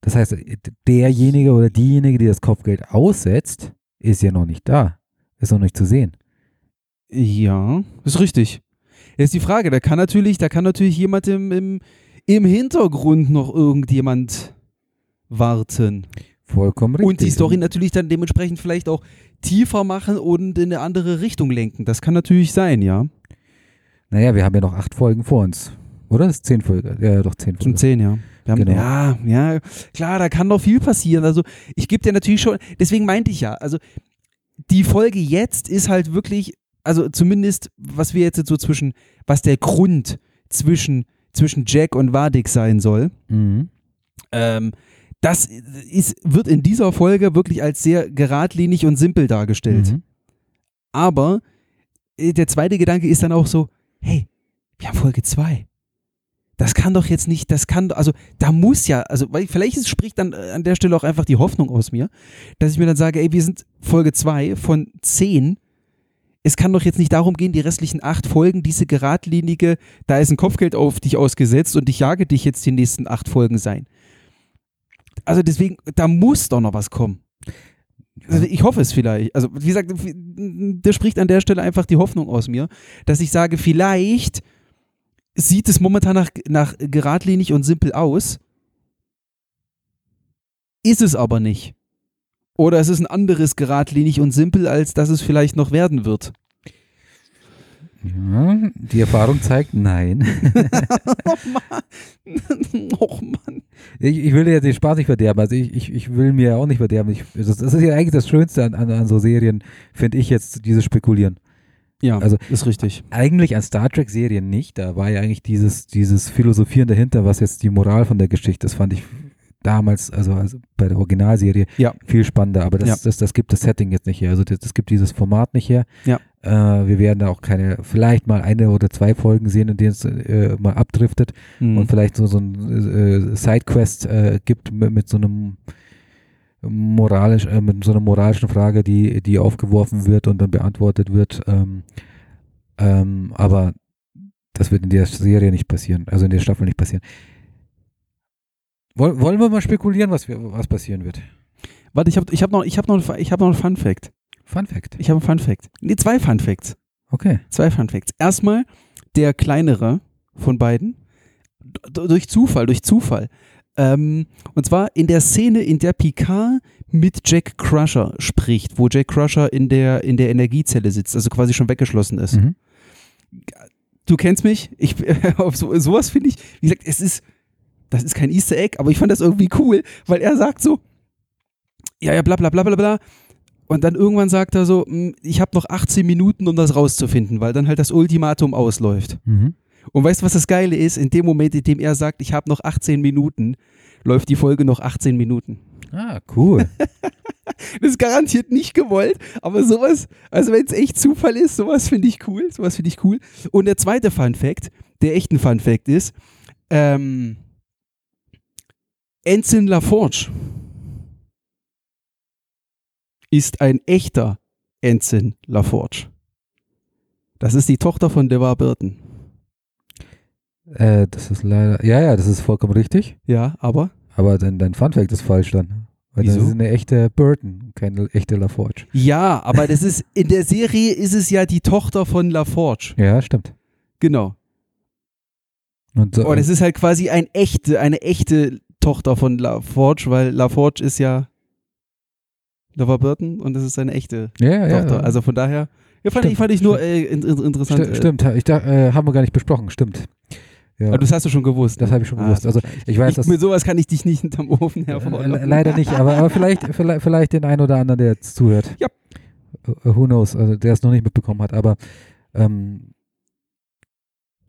Das heißt, derjenige oder diejenige, die das Kopfgeld aussetzt, ist ja noch nicht da. Ist noch nicht zu sehen. ja, ist richtig. Jetzt die Frage, da kann natürlich, da kann natürlich jemand im, im, im Hintergrund noch irgendjemand warten. Vollkommen richtig. Und die Story natürlich dann dementsprechend vielleicht auch tiefer machen und in eine andere Richtung lenken. Das kann natürlich sein, ja. Naja, wir haben ja noch acht Folgen vor uns. Oder? Das ist zehn Folgen. Ja, doch zehn Folgen. 10, ja. Wir haben, Genau. Ja, ja, klar, da kann noch viel passieren. Also ich gebe dir natürlich schon, deswegen meinte ich ja, also die Folge jetzt ist halt wirklich, also zumindest, was wir jetzt so zwischen, was der Grund zwischen, zwischen Jack und Vadik sein soll, Mhm. ähm, das ist, wird in dieser Folge wirklich als sehr geradlinig und simpel dargestellt. Mhm. Aber äh, der zweite Gedanke ist dann auch so, hey, wir haben Folge 2. Das kann doch jetzt nicht, das kann, also da muss ja, also weil vielleicht spricht dann äh, an der Stelle auch einfach die Hoffnung aus mir, dass ich mir dann sage, ey, wir sind Folge 2 von 10. Es kann doch jetzt nicht darum gehen, die restlichen acht Folgen, diese geradlinige, da ist ein Kopfgeld auf dich ausgesetzt und ich jage dich jetzt die nächsten acht Folgen sein. Also deswegen, da muss doch noch was kommen. Also ich hoffe es vielleicht. Also wie gesagt, da spricht an der Stelle einfach die Hoffnung aus mir, dass ich sage, vielleicht sieht es momentan nach, nach geradlinig und simpel aus, ist es aber nicht. Oder es ist ein anderes geradlinig und simpel, als dass es vielleicht noch werden wird. Ja, die Erfahrung zeigt, nein. *laughs* oh Mann. *laughs* oh Mann. Ich, ich will dir den Spaß nicht verderben. Also ich, ich, ich will mir auch nicht verderben. Ich, das, das ist ja eigentlich das Schönste an, an, an so Serien, finde ich jetzt, dieses Spekulieren. Ja, Also- ist richtig. Eigentlich an Star Trek-Serien nicht. Da war ja eigentlich dieses, dieses Philosophieren dahinter, was jetzt die Moral von der Geschichte ist, fand ich damals, also, also bei der Originalserie, Ja. viel spannender. Aber das, Ja. das, das gibt das Setting jetzt nicht her. Also das, das gibt dieses Format nicht her. Ja. Äh, wir werden da auch keine, vielleicht mal eine oder zwei Folgen sehen, in denen es äh, mal abdriftet. Mhm. und vielleicht so, so ein äh, Sidequest äh, gibt mit, mit so einem moralisch, äh, mit so einer moralischen Frage, die, die aufgeworfen wird und dann beantwortet wird. Ähm, ähm, aber das wird in der Serie nicht passieren, also in der Staffel nicht passieren. Woll, wollen wir mal spekulieren, was, wir, was passieren wird? Warte, ich habe ich hab noch, ich hab noch, ich hab noch einen Fun Fact. Fun Fact. Ich habe einen Fun Fact. Nee, zwei Fun Facts. Okay. Zwei Fun Facts. Erstmal, der kleinere von beiden, d- durch Zufall, durch Zufall. Ähm, und zwar in der Szene, in der Picard mit Jack Crusher spricht, wo Jack Crusher in der, in der Energiezelle sitzt, also quasi schon weggeschlossen ist. Mhm. Du kennst mich, ich, *laughs* auf so, sowas finde ich, wie gesagt, es ist, das ist kein Easter Egg, aber ich fand das irgendwie cool, weil er sagt so, ja, ja, bla bla bla bla bla. Und dann irgendwann sagt er so, "Hm, ich habe noch 18 Minuten, um das rauszufinden, weil dann halt das Ultimatum ausläuft. Mhm. Und weißt du, was das Geile ist? In dem Moment, in dem er sagt, ich habe noch 18 Minuten, läuft die Folge noch 18 Minuten. Ah, cool. *laughs* Das ist garantiert nicht gewollt, aber sowas, also wenn es echt Zufall ist, sowas finde ich cool, sowas finde ich cool. Und der zweite Fun Fact, der echten Fun Fact ist, ähm, Ensign LaForge ist ein echter Ensign LaForge. Das ist die Tochter von DeVar Burton. äh, das ist leider, ja, ja, das ist vollkommen richtig. Ja, aber Aber dein, dein Fun Fact ist falsch dann. Weil das Wieso? ist eine echte Burton, keine echte LaForge. ja, aber das ist in der Serie ist es ja die Tochter von LaForge. Ja, stimmt. Genau. Und so, Oh, das ist halt quasi ein echte, eine echte Tochter von LaForge, weil LaForge ist ja LaVar Burton und das ist eine echte ja, Tochter. ja. Also von daher, ja, fand, Stimmt, ich, fand ich nur äh, in, in, interessant. Sti- äh, stimmt, ich da, äh, haben wir gar nicht besprochen, stimmt. Ja, Aber das hast du schon gewusst. das ne? habe ich schon Ah, gewusst. Also ich weiß, ich, mit sowas kann ich dich nicht hinterm Ofen äh, hervorlocken. le- leider nicht, aber, aber vielleicht, *laughs* vielleicht, vielleicht den einen oder anderen, der jetzt zuhört. Ja. Äh, Who knows, also der es noch nicht mitbekommen hat, aber ähm,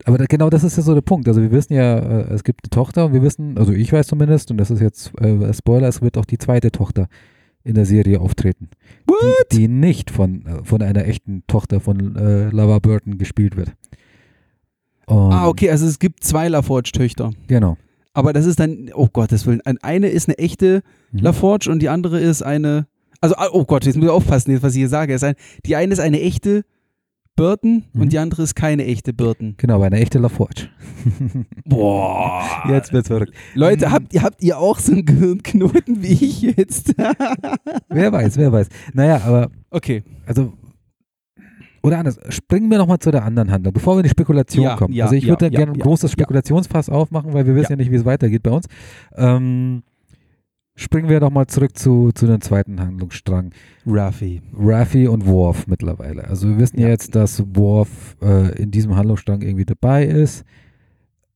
aber da, genau das ist ja so der Punkt. Also wir wissen ja, äh, es gibt eine Tochter und wir wissen, also ich weiß zumindest, und das ist jetzt äh, Spoiler, es wird auch die zweite Tochter in der Serie auftreten. What? Die, die nicht von, äh, von einer echten Tochter von äh, Lava Burton gespielt wird. Und, Ah, okay, also es gibt zwei LaForge-Töchter. Genau. Aber das ist dann, oh Gottes Willen, ein- eine ist eine echte Mhm. LaForge und die andere ist eine, also, ah, oh Gott, jetzt muss ich aufpassen, was ich hier sage. Es ist ein, die eine ist eine echte Burton Mhm. und die andere ist keine echte Burton. Genau, aber eine echte LaForge. *laughs* Boah. Jetzt wird's verrückt. Leute, Mhm. habt ihr, habt ihr auch so einen Gehirnknoten wie ich jetzt? *laughs* Wer weiß, wer weiß. Naja, aber okay. also oder anders, springen wir nochmal zu der anderen Handlung, bevor wir in die Spekulation Ja, kommen. ja, also ich ja, würde ja, gerne ein großes. Spekulationsfass aufmachen, weil wir wissen ja, nicht, wie es weitergeht bei uns. Ähm, springen wir nochmal zurück zu, zu dem zweiten Handlungsstrang. Raffi. Raffi und Worf mittlerweile. Also wir wissen Ja. jetzt, dass Worf äh, in diesem Handlungsstrang irgendwie dabei ist.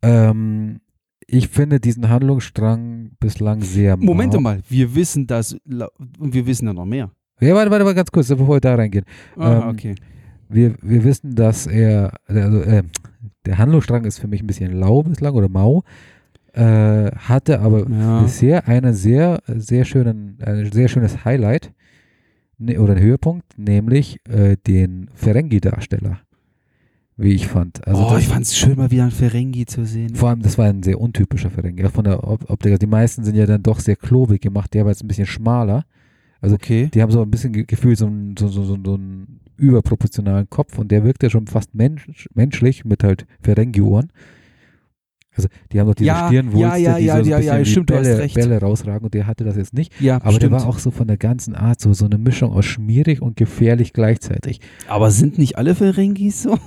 Ähm, ich finde diesen Handlungsstrang bislang sehr Moment mau. mal, wir wissen das, und wir wissen ja noch mehr. Ja, warte, warte mal ganz kurz, bevor wir da reingehen. Ah, Ähm, okay. Wir, wir wissen, dass er, also, äh, der Handlungsstrang ist für mich ein bisschen lau bislang oder mau, äh, hatte aber Ja. bisher einen sehr, sehr schönen, ein sehr schönes Highlight ne, oder einen Höhepunkt, nämlich äh, den Ferengi-Darsteller, wie ich fand. Also oh, ich fand's schön, mal wieder einen Ferengi zu sehen. vor allem, das war ein sehr untypischer Ferengi. Von der Op- Optik, also die meisten sind ja dann doch sehr klobig gemacht, der war jetzt ein bisschen schmaler. Also okay. die haben so ein bisschen ge- gefühlt so, einen- so, so, so, so einen überproportionalen Kopf und der wirkt ja schon fast mensch, menschlich mit halt Ferengi-Ohren. Also die haben doch diese Ja, Stirnwulste, ja, ja, die ja, so ein bisschen stimmt, Bälle. Bälle rausragen und der hatte das jetzt nicht. Ja, Aber stimmt. der war auch so von der ganzen Art so, so eine Mischung aus schmierig und gefährlich gleichzeitig. Aber sind nicht alle Ferengis so?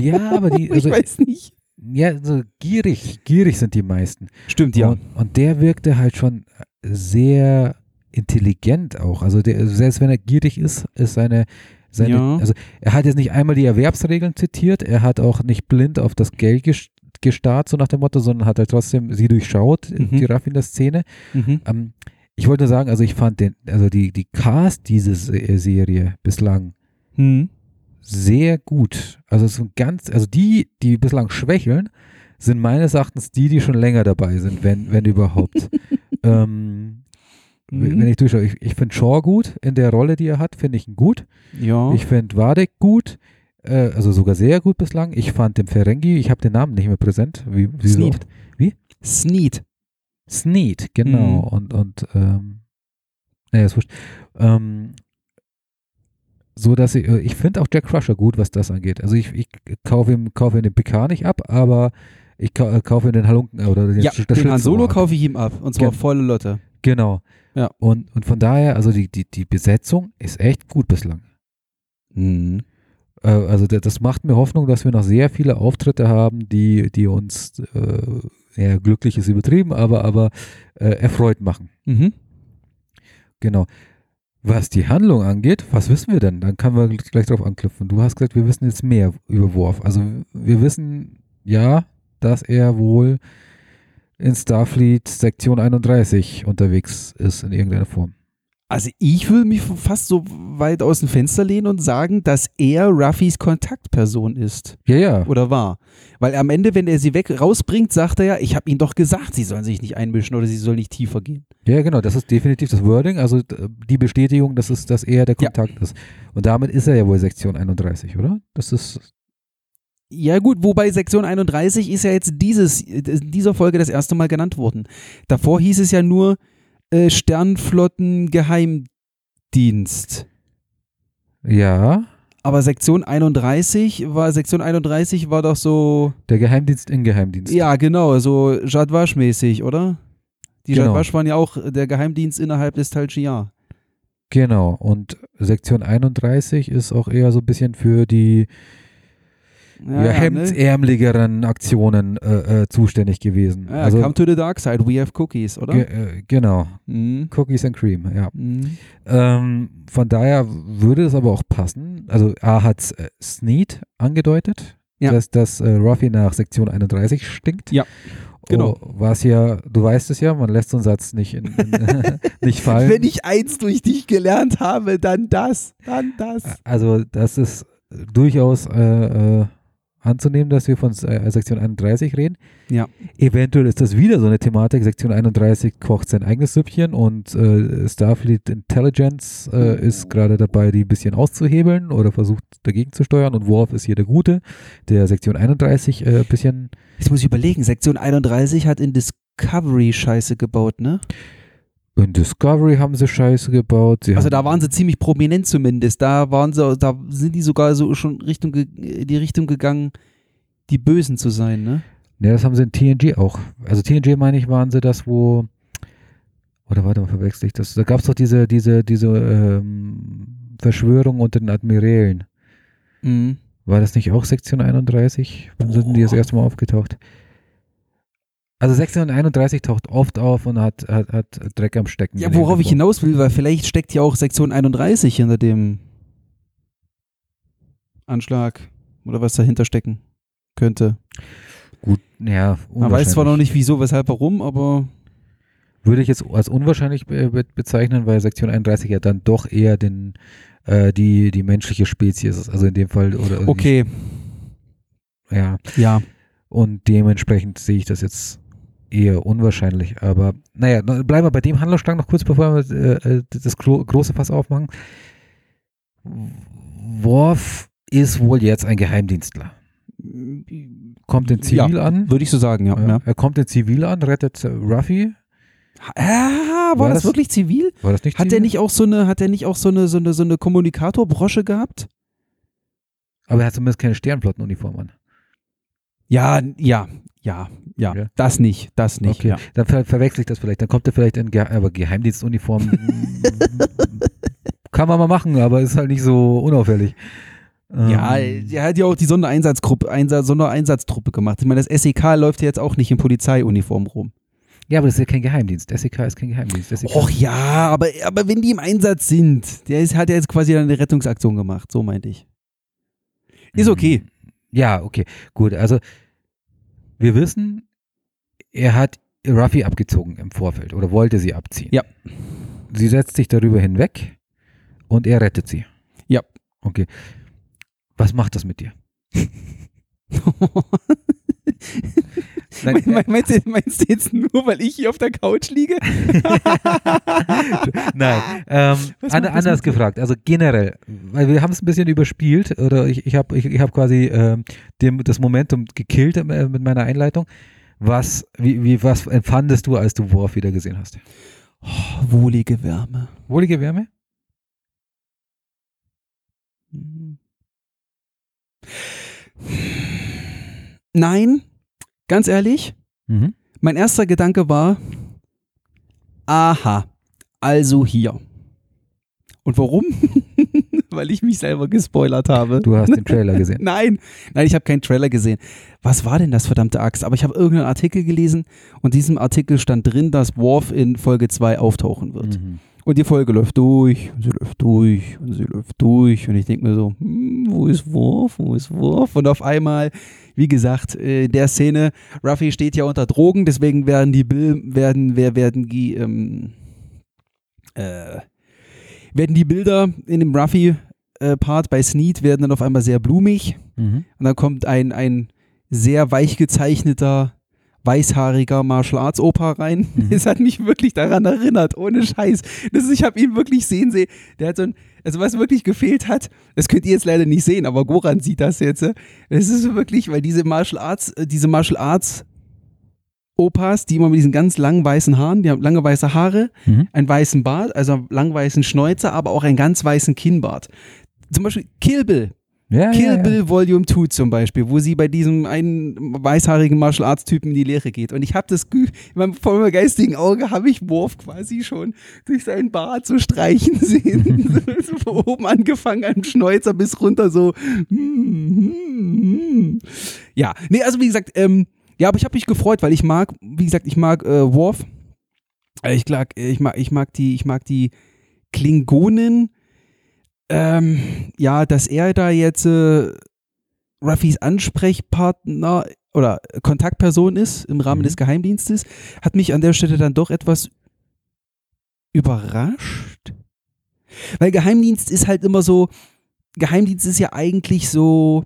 Ja, aber die, *laughs* also, ich weiß nicht. ja, so gierig, gierig sind die meisten. Stimmt, ja. Und, und der wirkte halt schon sehr intelligent auch. Also der, selbst wenn er gierig ist, ist seine, Seine, Ja. Also er hat jetzt nicht einmal die Erwerbsregeln zitiert, er hat auch nicht blind auf das Geld ges- gestarrt, so nach dem Motto, sondern hat er trotzdem sie durchschaut, Mhm. die Raffiner-Szene. Mhm. Ähm, ich wollte nur sagen, also ich fand den, also die, die Cast dieser Se- Serie bislang Mhm. sehr gut. Also es sind ganz, also die, die bislang schwächeln, sind meines Erachtens die, die schon länger dabei sind, wenn, wenn überhaupt. *laughs* ähm, Mhm. Wenn ich durchschaue, ich, ich finde Shaw gut in der Rolle, die er hat, finde ich ihn gut. Ja. Ich finde Wadek gut, äh, also sogar sehr gut bislang. Ich fand den Ferengi, ich habe den Namen nicht mehr präsent. Wie, wie so Sneed. oft? Wie? Sneed. Sneed, genau. Mhm. Und, und ähm, naja, ist wurscht. Ähm, so dass ich, äh, ich finde auch Jack Crusher gut, was das angeht. Also ich, ich kaufe ihm, kaufe ihm den PK nicht ab, aber ich äh, kaufe ihm den Halunken oder den Ja, das den Han Solo kaufe ich ihm ab. Und zwar Gen- volle Lotte. Genau. Ja. Und, und von daher, also die, die, die Besetzung ist echt gut bislang. Mhm. Äh, also da- das macht mir Hoffnung, dass wir noch sehr viele Auftritte haben, die, die uns äh, ja, glücklich ist übertrieben, aber, aber äh, erfreut machen. Mhm. Genau. Was die Handlung angeht, was wissen wir denn? Dann können wir gl- gleich drauf anknüpfen. Du hast gesagt, wir wissen jetzt mehr über Worf. Also wir wissen ja, dass er wohl in Starfleet Sektion 31 unterwegs ist in irgendeiner Form. Also ich würde mich fast so weit aus dem Fenster lehnen und sagen, dass er Ruffys Kontaktperson ist Ja, ja. oder war. Weil am Ende, wenn er sie weg rausbringt, sagt er ja, ich habe ihnen doch gesagt, sie sollen sich nicht einmischen oder sie sollen nicht tiefer gehen. Ja, genau, das ist definitiv das Wording, also die Bestätigung, dass, es, dass er der Ja. Kontakt ist. Und damit ist er ja wohl Sektion 31, oder? Das ist, Ja gut, wobei Sektion 31 ist ja jetzt dieses, in dieser Folge das erste Mal genannt worden. Davor hieß es ja nur äh, Sternflotten-Geheimdienst. ja, Aber Sektion 31 war, Sektion 31 war doch so, der Geheimdienst in Geheimdienst. ja genau, so Jadwasch-mäßig, oder? Die Genau. Jadwasch waren ja auch der Geheimdienst innerhalb des Tal Shiar. Genau, und Sektion 31 ist auch eher so ein bisschen für die ja, ne? hemdsärmeligeren Aktionen äh, äh, zuständig gewesen. Ja, also, come to the dark side, we have cookies, oder? äh, genau, Mhm. Cookies and Cream, ja. Mhm. Ähm, von daher würde es aber auch passen. Also A hat äh, Sneed angedeutet, Ja. dass, dass äh, Ruffy nach Sektion 31 stinkt. Ja, genau. Oh, was ja, du weißt es ja, man lässt so einen Satz nicht, in, in, *laughs* nicht fallen. Wenn ich eins durch dich gelernt habe, dann das, dann das. also das ist durchaus äh, äh, anzunehmen, dass wir von äh, Sektion 31 reden. Ja. Eventuell ist das wieder so eine Thematik. Sektion 31 kocht sein eigenes Süppchen und äh, Starfleet Intelligence äh, ist gerade dabei, die ein bisschen auszuhebeln oder versucht dagegen zu steuern. Und Worf ist hier der Gute, der Sektion 31 äh, ein bisschen. Jetzt muss ich überlegen, Sektion 31 hat in Discovery Scheiße gebaut, ne? In Discovery haben sie Scheiße gebaut. Sie Also da waren sie ziemlich prominent zumindest. Da waren sie, da sind die sogar so schon Richtung die Richtung gegangen, die Bösen zu sein, ne? Ne, das haben sie in TNG auch. Also TNG meine ich, waren sie das, wo. Oder warte mal, verwechsel ich das? Da gab es doch diese, diese, diese ähm, Verschwörung unter den Admirälen. Mhm. War das nicht auch Sektion 31? Wann sind die das erste Mal aufgetaucht? Also Sektion 31 taucht oft auf und hat, hat, hat Dreck am Stecken. Ja, worauf ich hinaus will, weil vielleicht steckt ja auch Sektion 31 hinter dem Anschlag oder was dahinter stecken könnte. Gut, ja. Man weiß zwar noch nicht wieso, weshalb, warum, aber Würde ich jetzt als unwahrscheinlich be be bezeichnen, weil Sektion 31 ja dann doch eher den, äh, die, die menschliche Spezies ist. Also in dem Fall. Oder okay, Ja. ja. Und dementsprechend sehe ich das jetzt eher unwahrscheinlich. Aber naja, bleiben wir bei dem Handlungsstrang noch kurz, bevor wir äh, äh, das gro große Fass aufmachen. Worf ist wohl jetzt ein Geheimdienstler. Kommt in Zivil Ja, an. Würde ich so sagen, ja. Ja. Er kommt in Zivil an, rettet äh, Ruffy. Ah, war, War das, das- wirklich zivil? War das nicht Hat Zivil? nicht auch so eine, hat der nicht auch so eine, so eine, so eine Kommunikatorbrosche gehabt? Aber er hat zumindest keine Sternflottenuniform an. Ja, ja, ja, ja. Ja. Das nicht, das nicht. Okay. Ja. Dann ver verwechsel ich das vielleicht. Dann kommt er vielleicht in Ge aber Geheimdienstuniform. *laughs* Kann man mal machen, aber ist halt nicht so unauffällig. Ja, Ähm, er hat ja auch die Sondereinsatzgruppe, Einsatz, Sondereinsatztruppe gemacht. Ich meine, das SEK läuft ja jetzt auch nicht in Polizeiuniform rum. Ja, aber das ist ja kein Geheimdienst. SEK ist kein Geheimdienst. SEK Och ja, aber, aber wenn die im Einsatz sind, der ist, hat ja jetzt quasi eine Rettungsaktion gemacht, so meinte ich. Ist okay. Mhm. Ja, okay. Gut, also wir wissen, er hat Ruffy abgezogen im Vorfeld oder wollte sie abziehen. Ja. Sie setzt sich darüber hinweg und er rettet sie. Ja. Okay. Was macht das mit dir? *laughs* Nein, Me- Meinst du, meinst du jetzt nur, weil ich hier auf der Couch liege? *laughs* Nein, ähm, an, anders gefragt. Also generell, weil wir haben es ein bisschen überspielt oder ich, ich habe ich, ich hab quasi ähm, dem, das Momentum gekillt äh, mit meiner Einleitung. Was, wie, wie, was empfandest du, als du Worf wieder gesehen hast? Oh, wohlige Wärme. Wohlige Wärme? Mhm. Nein, ganz ehrlich, Mhm. mein erster Gedanke war, aha, also hier. Und warum? *laughs* Weil ich mich selber gespoilert habe. Du hast den Trailer *laughs* gesehen. Nein, nein, ich habe keinen Trailer gesehen. Was war denn das verdammte Axt? Aber ich habe irgendeinen Artikel gelesen und in diesem Artikel stand drin, dass Worf in Folge 2 auftauchen wird. Mhm. Und die Folge läuft durch und sie läuft durch und sie läuft durch. Und ich denke mir so, hm, wo ist Worf? Wo ist Worf? Und auf einmal, wie gesagt, äh, in der Szene, Ruffy steht ja unter Drogen, deswegen werden die Bil werden, wer werden die, ähm, äh, werden die Bilder in dem Ruffy-Part bei Sneed werden dann auf einmal sehr blumig. Mhm. Und dann kommt ein, ein sehr weich gezeichneter, weißhaariger Martial Arts Opa rein. Mhm. *laughs* Es hat mich wirklich daran erinnert, ohne Scheiß. Das ist, ich habe ihn wirklich sehen sehen. Der hat so ein, also was wirklich gefehlt hat, das könnt ihr jetzt leider nicht sehen, aber Goran sieht das jetzt. äh. Es ist wirklich, weil diese Martial Arts, äh, diese Martial Arts Opas, die immer mit diesen ganz langen weißen Haaren, die haben lange weiße Haare, Mhm. einen weißen Bart, also einen lang weißen Schnäuzer, aber auch einen ganz weißen Kinnbart. Zum Beispiel Kill Bill. Ja, Kill ja, ja. Bill Volume 2 zum Beispiel, wo sie bei diesem einen weißhaarigen Martial Arts Typen in die Lehre geht. Und ich habe das, in meinem, vor meinem geistigen Auge habe ich Worf quasi schon durch seinen Bart so streichen sehen. *laughs* so von oben angefangen am Schnäuzer bis runter so. hm, hm, hm. Ja, nee, also wie gesagt, ähm, ja, aber ich habe mich gefreut, weil ich mag, wie gesagt, ich mag äh, Worf. Äh, Ich, mag, ich, mag, ich mag die, ich mag die Klingonen ähm, ja, dass er da jetzt äh, Ruffys Ansprechpartner oder Kontaktperson ist im Rahmen Mhm. des Geheimdienstes, hat mich an der Stelle dann doch etwas überrascht. Weil Geheimdienst ist halt immer so, Geheimdienst ist ja eigentlich so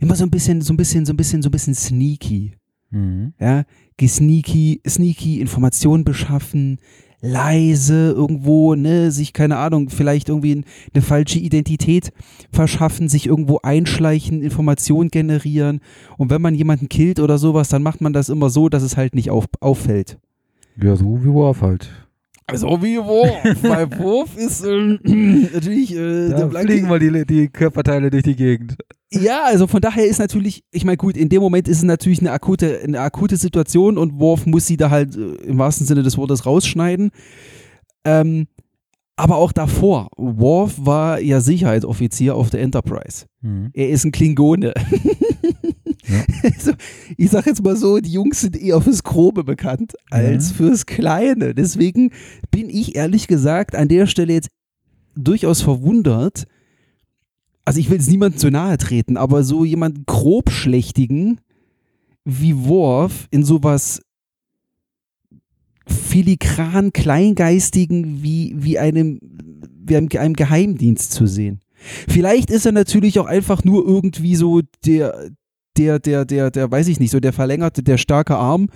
immer so ein bisschen, so ein bisschen, so ein bisschen, so ein bisschen sneaky Mhm. ja, gesneaky, sneaky Informationen beschaffen, leise irgendwo, ne, sich, keine Ahnung, vielleicht irgendwie eine falsche Identität verschaffen, sich irgendwo einschleichen, Informationen generieren. Und wenn man jemanden killt oder sowas, dann macht man das immer so, dass es halt nicht auf, auffällt. Ja, so wie Worf halt. Also wie Wurf. *laughs* Bei Wurf ist ähm, *clears throat* natürlich äh, der Da blanke fliegen mal die, die Körperteile durch die Gegend. Ja, also von daher ist natürlich, ich meine, gut, in dem Moment ist es natürlich eine akute, eine akute Situation und Worf muss sie da halt äh, im wahrsten Sinne des Wortes rausschneiden. Ähm, aber auch davor, Worf war ja Sicherheitsoffizier auf der Enterprise. Mhm. Er ist ein Klingone. Ja. *laughs* Also, ich sag jetzt mal so, die Jungs sind eher fürs Grobe bekannt als Ja. fürs Kleine. Deswegen bin ich ehrlich gesagt an der Stelle jetzt durchaus verwundert. Also ich will jetzt niemandem zu nahe treten, aber so jemanden grobschlächtigen wie Worf in sowas filigran kleingeistigen wie, wie einem, wie einem, einem Geheimdienst zu sehen. Vielleicht ist er natürlich auch einfach nur irgendwie so der, der, der, der, der, weiß ich nicht, so der verlängerte, der starke Arm,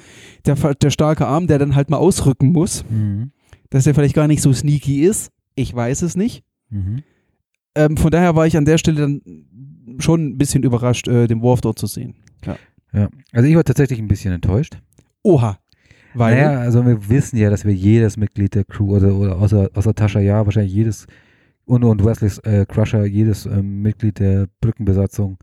der, der starke Arm, der dann halt mal ausrücken muss, Mhm. dass er vielleicht gar nicht so sneaky ist. Ich weiß es nicht. Mhm. Ähm, von daher war ich an der Stelle dann schon ein bisschen überrascht, äh, den Worf dort zu sehen. Ja. Also ich war tatsächlich ein bisschen enttäuscht. Oha. Weil, Naja, also wir wissen ja, dass wir jedes Mitglied der Crew oder, oder außer, außer Tascha ja, wahrscheinlich jedes und, und Wesleys äh, Crusher, jedes ähm, Mitglied der Brückenbesatzung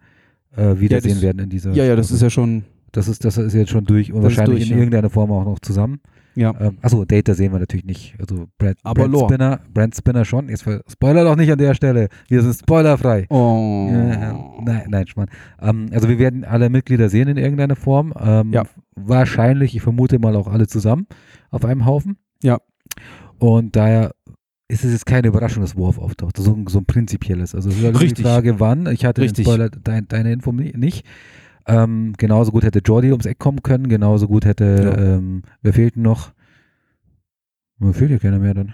äh, wiedersehen das- werden in dieser. ja, ja, das ist ja schon, Das ist, das ist jetzt schon durch und wahrscheinlich durch, in ja. irgendeiner Form auch noch zusammen. Ja. Ähm, achso, Data sehen wir natürlich nicht. Also Brand, Aber Brand Lore. Spinner, Brand Spinner schon. Jetzt Spoiler doch nicht an der Stelle. Wir sind spoilerfrei. Oh. Ja, *laughs* nein, nein, Schmarrn. Ähm, also wir werden alle Mitglieder sehen in irgendeiner Form. Ähm, Ja. Wahrscheinlich, ich vermute mal auch alle zusammen auf einem Haufen. Ja. Und daher ist es jetzt keine Überraschung, dass Worf auftaucht. So, ein- so ein prinzipielles. Also es ist halt Richtig. die Frage, wann. Ich hatte Richtig. den Spoiler, dein, deine Info ni- nicht. Ähm, genauso gut hätte Jordi ums Eck kommen können. Genauso gut hätte, Ja. ähm, wer fehlt denn noch? Mir fehlt ja keiner mehr dann.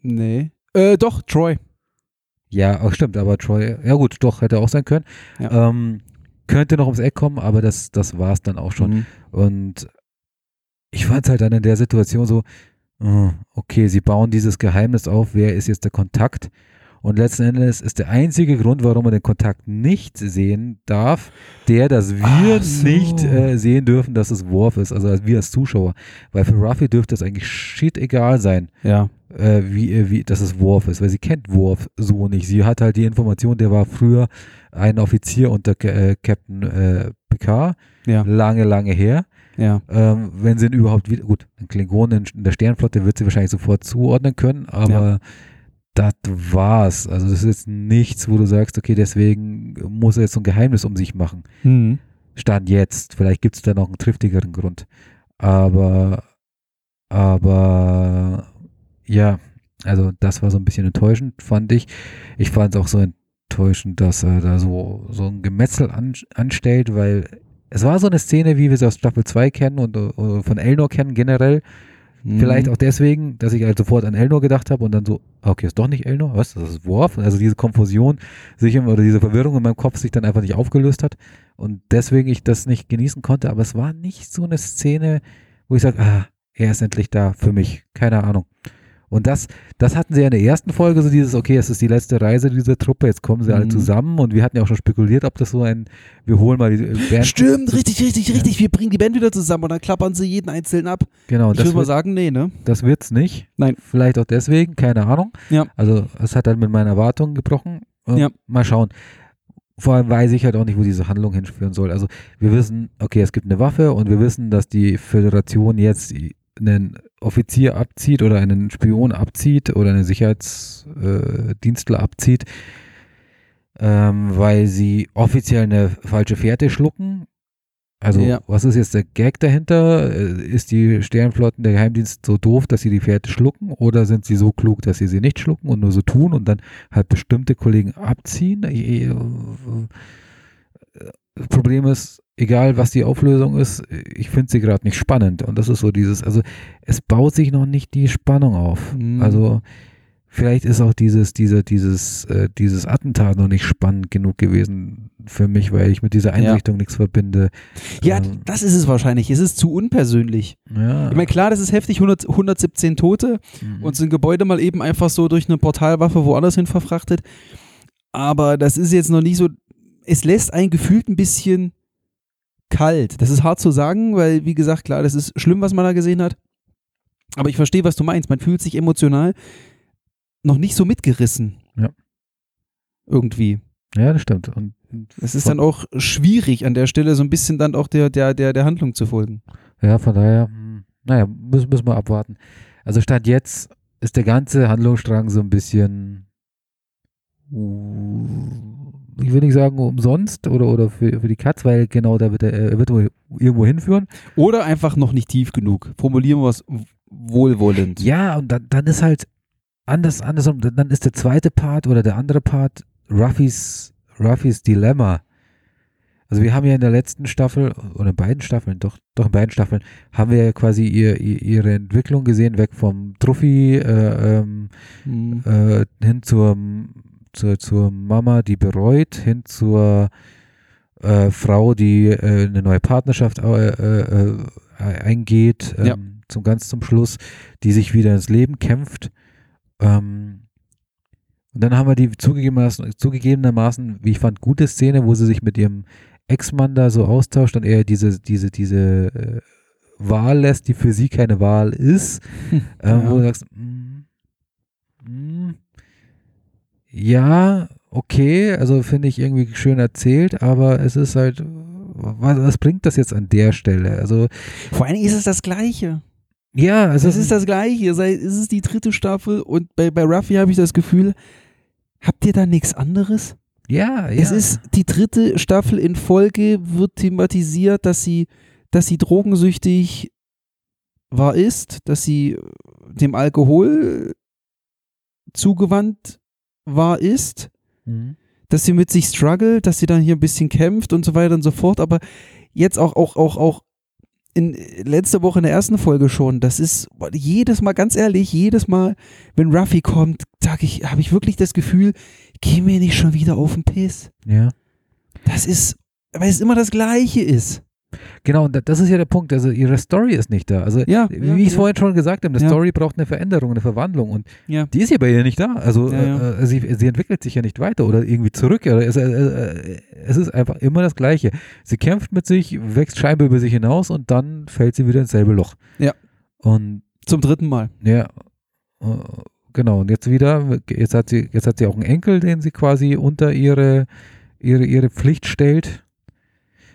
Nee. Äh, doch, Troy. Ja, auch stimmt, aber Troy, ja gut, doch, hätte auch sein können. Ja. Ähm, könnte noch ums Eck kommen, aber das, das war es dann auch schon. Mhm. Und ich fand es halt dann in der Situation so, äh, okay, sie bauen dieses Geheimnis auf, wer ist jetzt der Kontakt? Und letzten Endes ist der einzige Grund, warum man den Kontakt nicht sehen darf, der, dass wir so. nicht äh, sehen dürfen, dass es Worf ist, also als wir als Zuschauer. Weil für Ruffy dürfte es eigentlich shit egal sein, Ja. äh, wie, äh, wie, dass es Worf ist, weil sie kennt Worf so nicht. Sie hat halt die Information, der war früher ein Offizier unter äh, Captain äh, Picard, Ja. lange, lange her. Ja. Ähm, wenn sie ihn überhaupt wieder, gut, ein Klingonen in, in der Sternflotte wird sie wahrscheinlich sofort zuordnen können, aber das war's. Also das ist jetzt nichts, wo du sagst, okay, deswegen muss er jetzt so ein Geheimnis um sich machen. Mhm. Stand jetzt. Vielleicht gibt es da noch einen triftigeren Grund. Aber, aber ja, also das war so ein bisschen enttäuschend, fand ich. Ich fand es auch so enttäuschend, dass er da so, so ein Gemetzel an, anstellt, weil es war so eine Szene, wie wir sie aus Staffel 2 kennen und äh, von Elnor kennen generell. Mhm. Vielleicht auch deswegen, dass ich halt sofort an Elnor gedacht habe und dann so, ah, okay, ist doch nicht Elnor, was, das ist Worf. Also diese Konfusion sich im- oder diese Verwirrung in meinem Kopf sich dann einfach nicht aufgelöst hat und deswegen ich das nicht genießen konnte. Aber es war nicht so eine Szene, wo ich sage, ah, er ist endlich da für mich. Keine Ahnung. Und das, das hatten sie ja in der ersten Folge, so dieses, okay, es ist die letzte Reise dieser Truppe, jetzt kommen sie alle Mhm. zusammen und wir hatten ja auch schon spekuliert, ob das so ein, wir holen mal die Band. Stimmt, richtig, richtig, richtig. Wir bringen die Band wieder zusammen und dann klappern sie jeden einzeln ab. Genau, ich das würde mal sagen, nee, ne? das wird's nicht. Nein. Vielleicht auch deswegen, keine Ahnung. Ja. Also es hat halt mit meinen Erwartungen gebrochen. Und Ja. Mal schauen. Vor allem weiß ich halt auch nicht, wo diese Handlung hinführen soll. Also wir wissen, okay, es gibt eine Waffe und wir wissen, dass die Föderation jetzt einen Offizier abzieht oder einen Spion abzieht oder einen Sicherheitsdienstler abzieht, ähm, weil sie offiziell eine falsche Fährte schlucken. Also Ja. was ist jetzt der Gag dahinter? Äh, Ist die Sternflotten, der Geheimdienst so doof, dass sie die Fährte schlucken oder sind sie so klug, dass sie sie nicht schlucken und nur so tun und dann halt bestimmte Kollegen abziehen? Äh, äh, Das Problem ist, egal was die Auflösung ist, ich finde sie gerade nicht spannend und das ist so dieses, also es baut sich noch nicht die Spannung auf. Mhm. Also vielleicht ist auch dieses, diese, dieses, äh, dieses Attentat noch nicht spannend genug gewesen für mich, weil ich mit dieser Einrichtung nichts verbinde. Ja, Ähm, das ist es wahrscheinlich. Es ist zu unpersönlich. ja. Ich meine, klar, das ist heftig, 100, 117 Tote Mhm. und so ein Gebäude mal eben einfach so durch eine Portalwaffe woanders hin verfrachtet. Aber das ist jetzt noch nicht so, es lässt einen gefühlt ein bisschen kalt. Das ist hart zu sagen, weil, wie gesagt, klar, das ist schlimm, was man da gesehen hat. Aber ich verstehe, was du meinst. Man fühlt sich emotional noch nicht so mitgerissen. Ja. Irgendwie. ja, das stimmt. Und Es ist dann auch schwierig an der Stelle so ein bisschen dann auch der, der, der, der Handlung zu folgen. Ja, von daher, hm, naja, müssen, müssen wir abwarten. Also Stand jetzt ist der ganze Handlungsstrang so ein bisschen, ich will nicht sagen umsonst oder, oder für, für die Katz, weil genau da wird er, er wird irgendwo hinführen. Oder einfach noch nicht tief genug. Formulieren wir es wohlwollend. Ja, und dann, dann ist halt anders, andersrum, dann ist der zweite Part oder der andere Part Ruffys, Ruffys Dilemma. Also wir haben ja in der letzten Staffel, oder in beiden Staffeln, doch, doch in beiden Staffeln, haben wir ja quasi ihr, ihr, ihre Entwicklung gesehen, weg vom Trophy äh, ähm, Hm. äh, hin zur, zur, zur Mama, die bereut, hin zur äh, Frau, die äh, eine neue Partnerschaft äh, äh, äh, eingeht, ähm, Ja. zum ganz zum Schluss, die sich wieder ins Leben kämpft. Ähm, und dann haben wir die zugegebenermaßen, zugegebenermaßen, wie ich fand, gute Szene, wo sie sich mit ihrem Ex-Mann da so austauscht und er diese, diese, diese äh, Wahl lässt, die für sie keine Wahl ist. *laughs* Ähm, Ja. Wo du sagst, mm, mm, ja, okay, also finde ich irgendwie schön erzählt, aber es ist halt, was, was bringt das jetzt an der Stelle? Also, Vor allen Dingen ist es das Gleiche. Ja, also Das ist das Gleiche. Es ist die dritte Staffel und bei, bei Ruffy habe ich das Gefühl, habt ihr da nichts anderes? ja, ja. Es ist die dritte Staffel in Folge, wird thematisiert, dass sie, dass sie drogensüchtig war ist, dass sie dem Alkohol zugewandt war ist, Mhm. dass sie mit sich struggelt, dass sie dann hier ein bisschen kämpft und so weiter und so fort, aber jetzt auch, auch, auch, auch in letzter Woche in der ersten Folge schon, das ist jedes Mal, ganz ehrlich, jedes Mal, wenn Ruffy kommt, sag ich, habe ich wirklich das Gefühl, geh mir nicht schon wieder auf den Piss. Ja. Das ist, weil es immer das Gleiche ist. Genau, und da- das ist ja der Punkt. Also ihre Story ist nicht da. Also Ja, wie ja, ich es ja. vorhin schon gesagt habe, eine Ja. Story braucht eine Veränderung, eine Verwandlung und Ja. die ist hier bei ihr nicht da. Also Ja, ja. Äh, sie, sie entwickelt sich ja nicht weiter oder irgendwie zurück. Oder es, äh, äh, es ist einfach immer das Gleiche. Sie kämpft mit sich, wächst scheinbar über sich hinaus und dann fällt sie wieder ins selbe Loch. Ja. Und Zum dritten Mal. ja, äh, genau. Und jetzt wieder, jetzt hat sie, jetzt hat sie auch einen Enkel, den sie quasi unter ihre, ihre, ihre Pflicht stellt.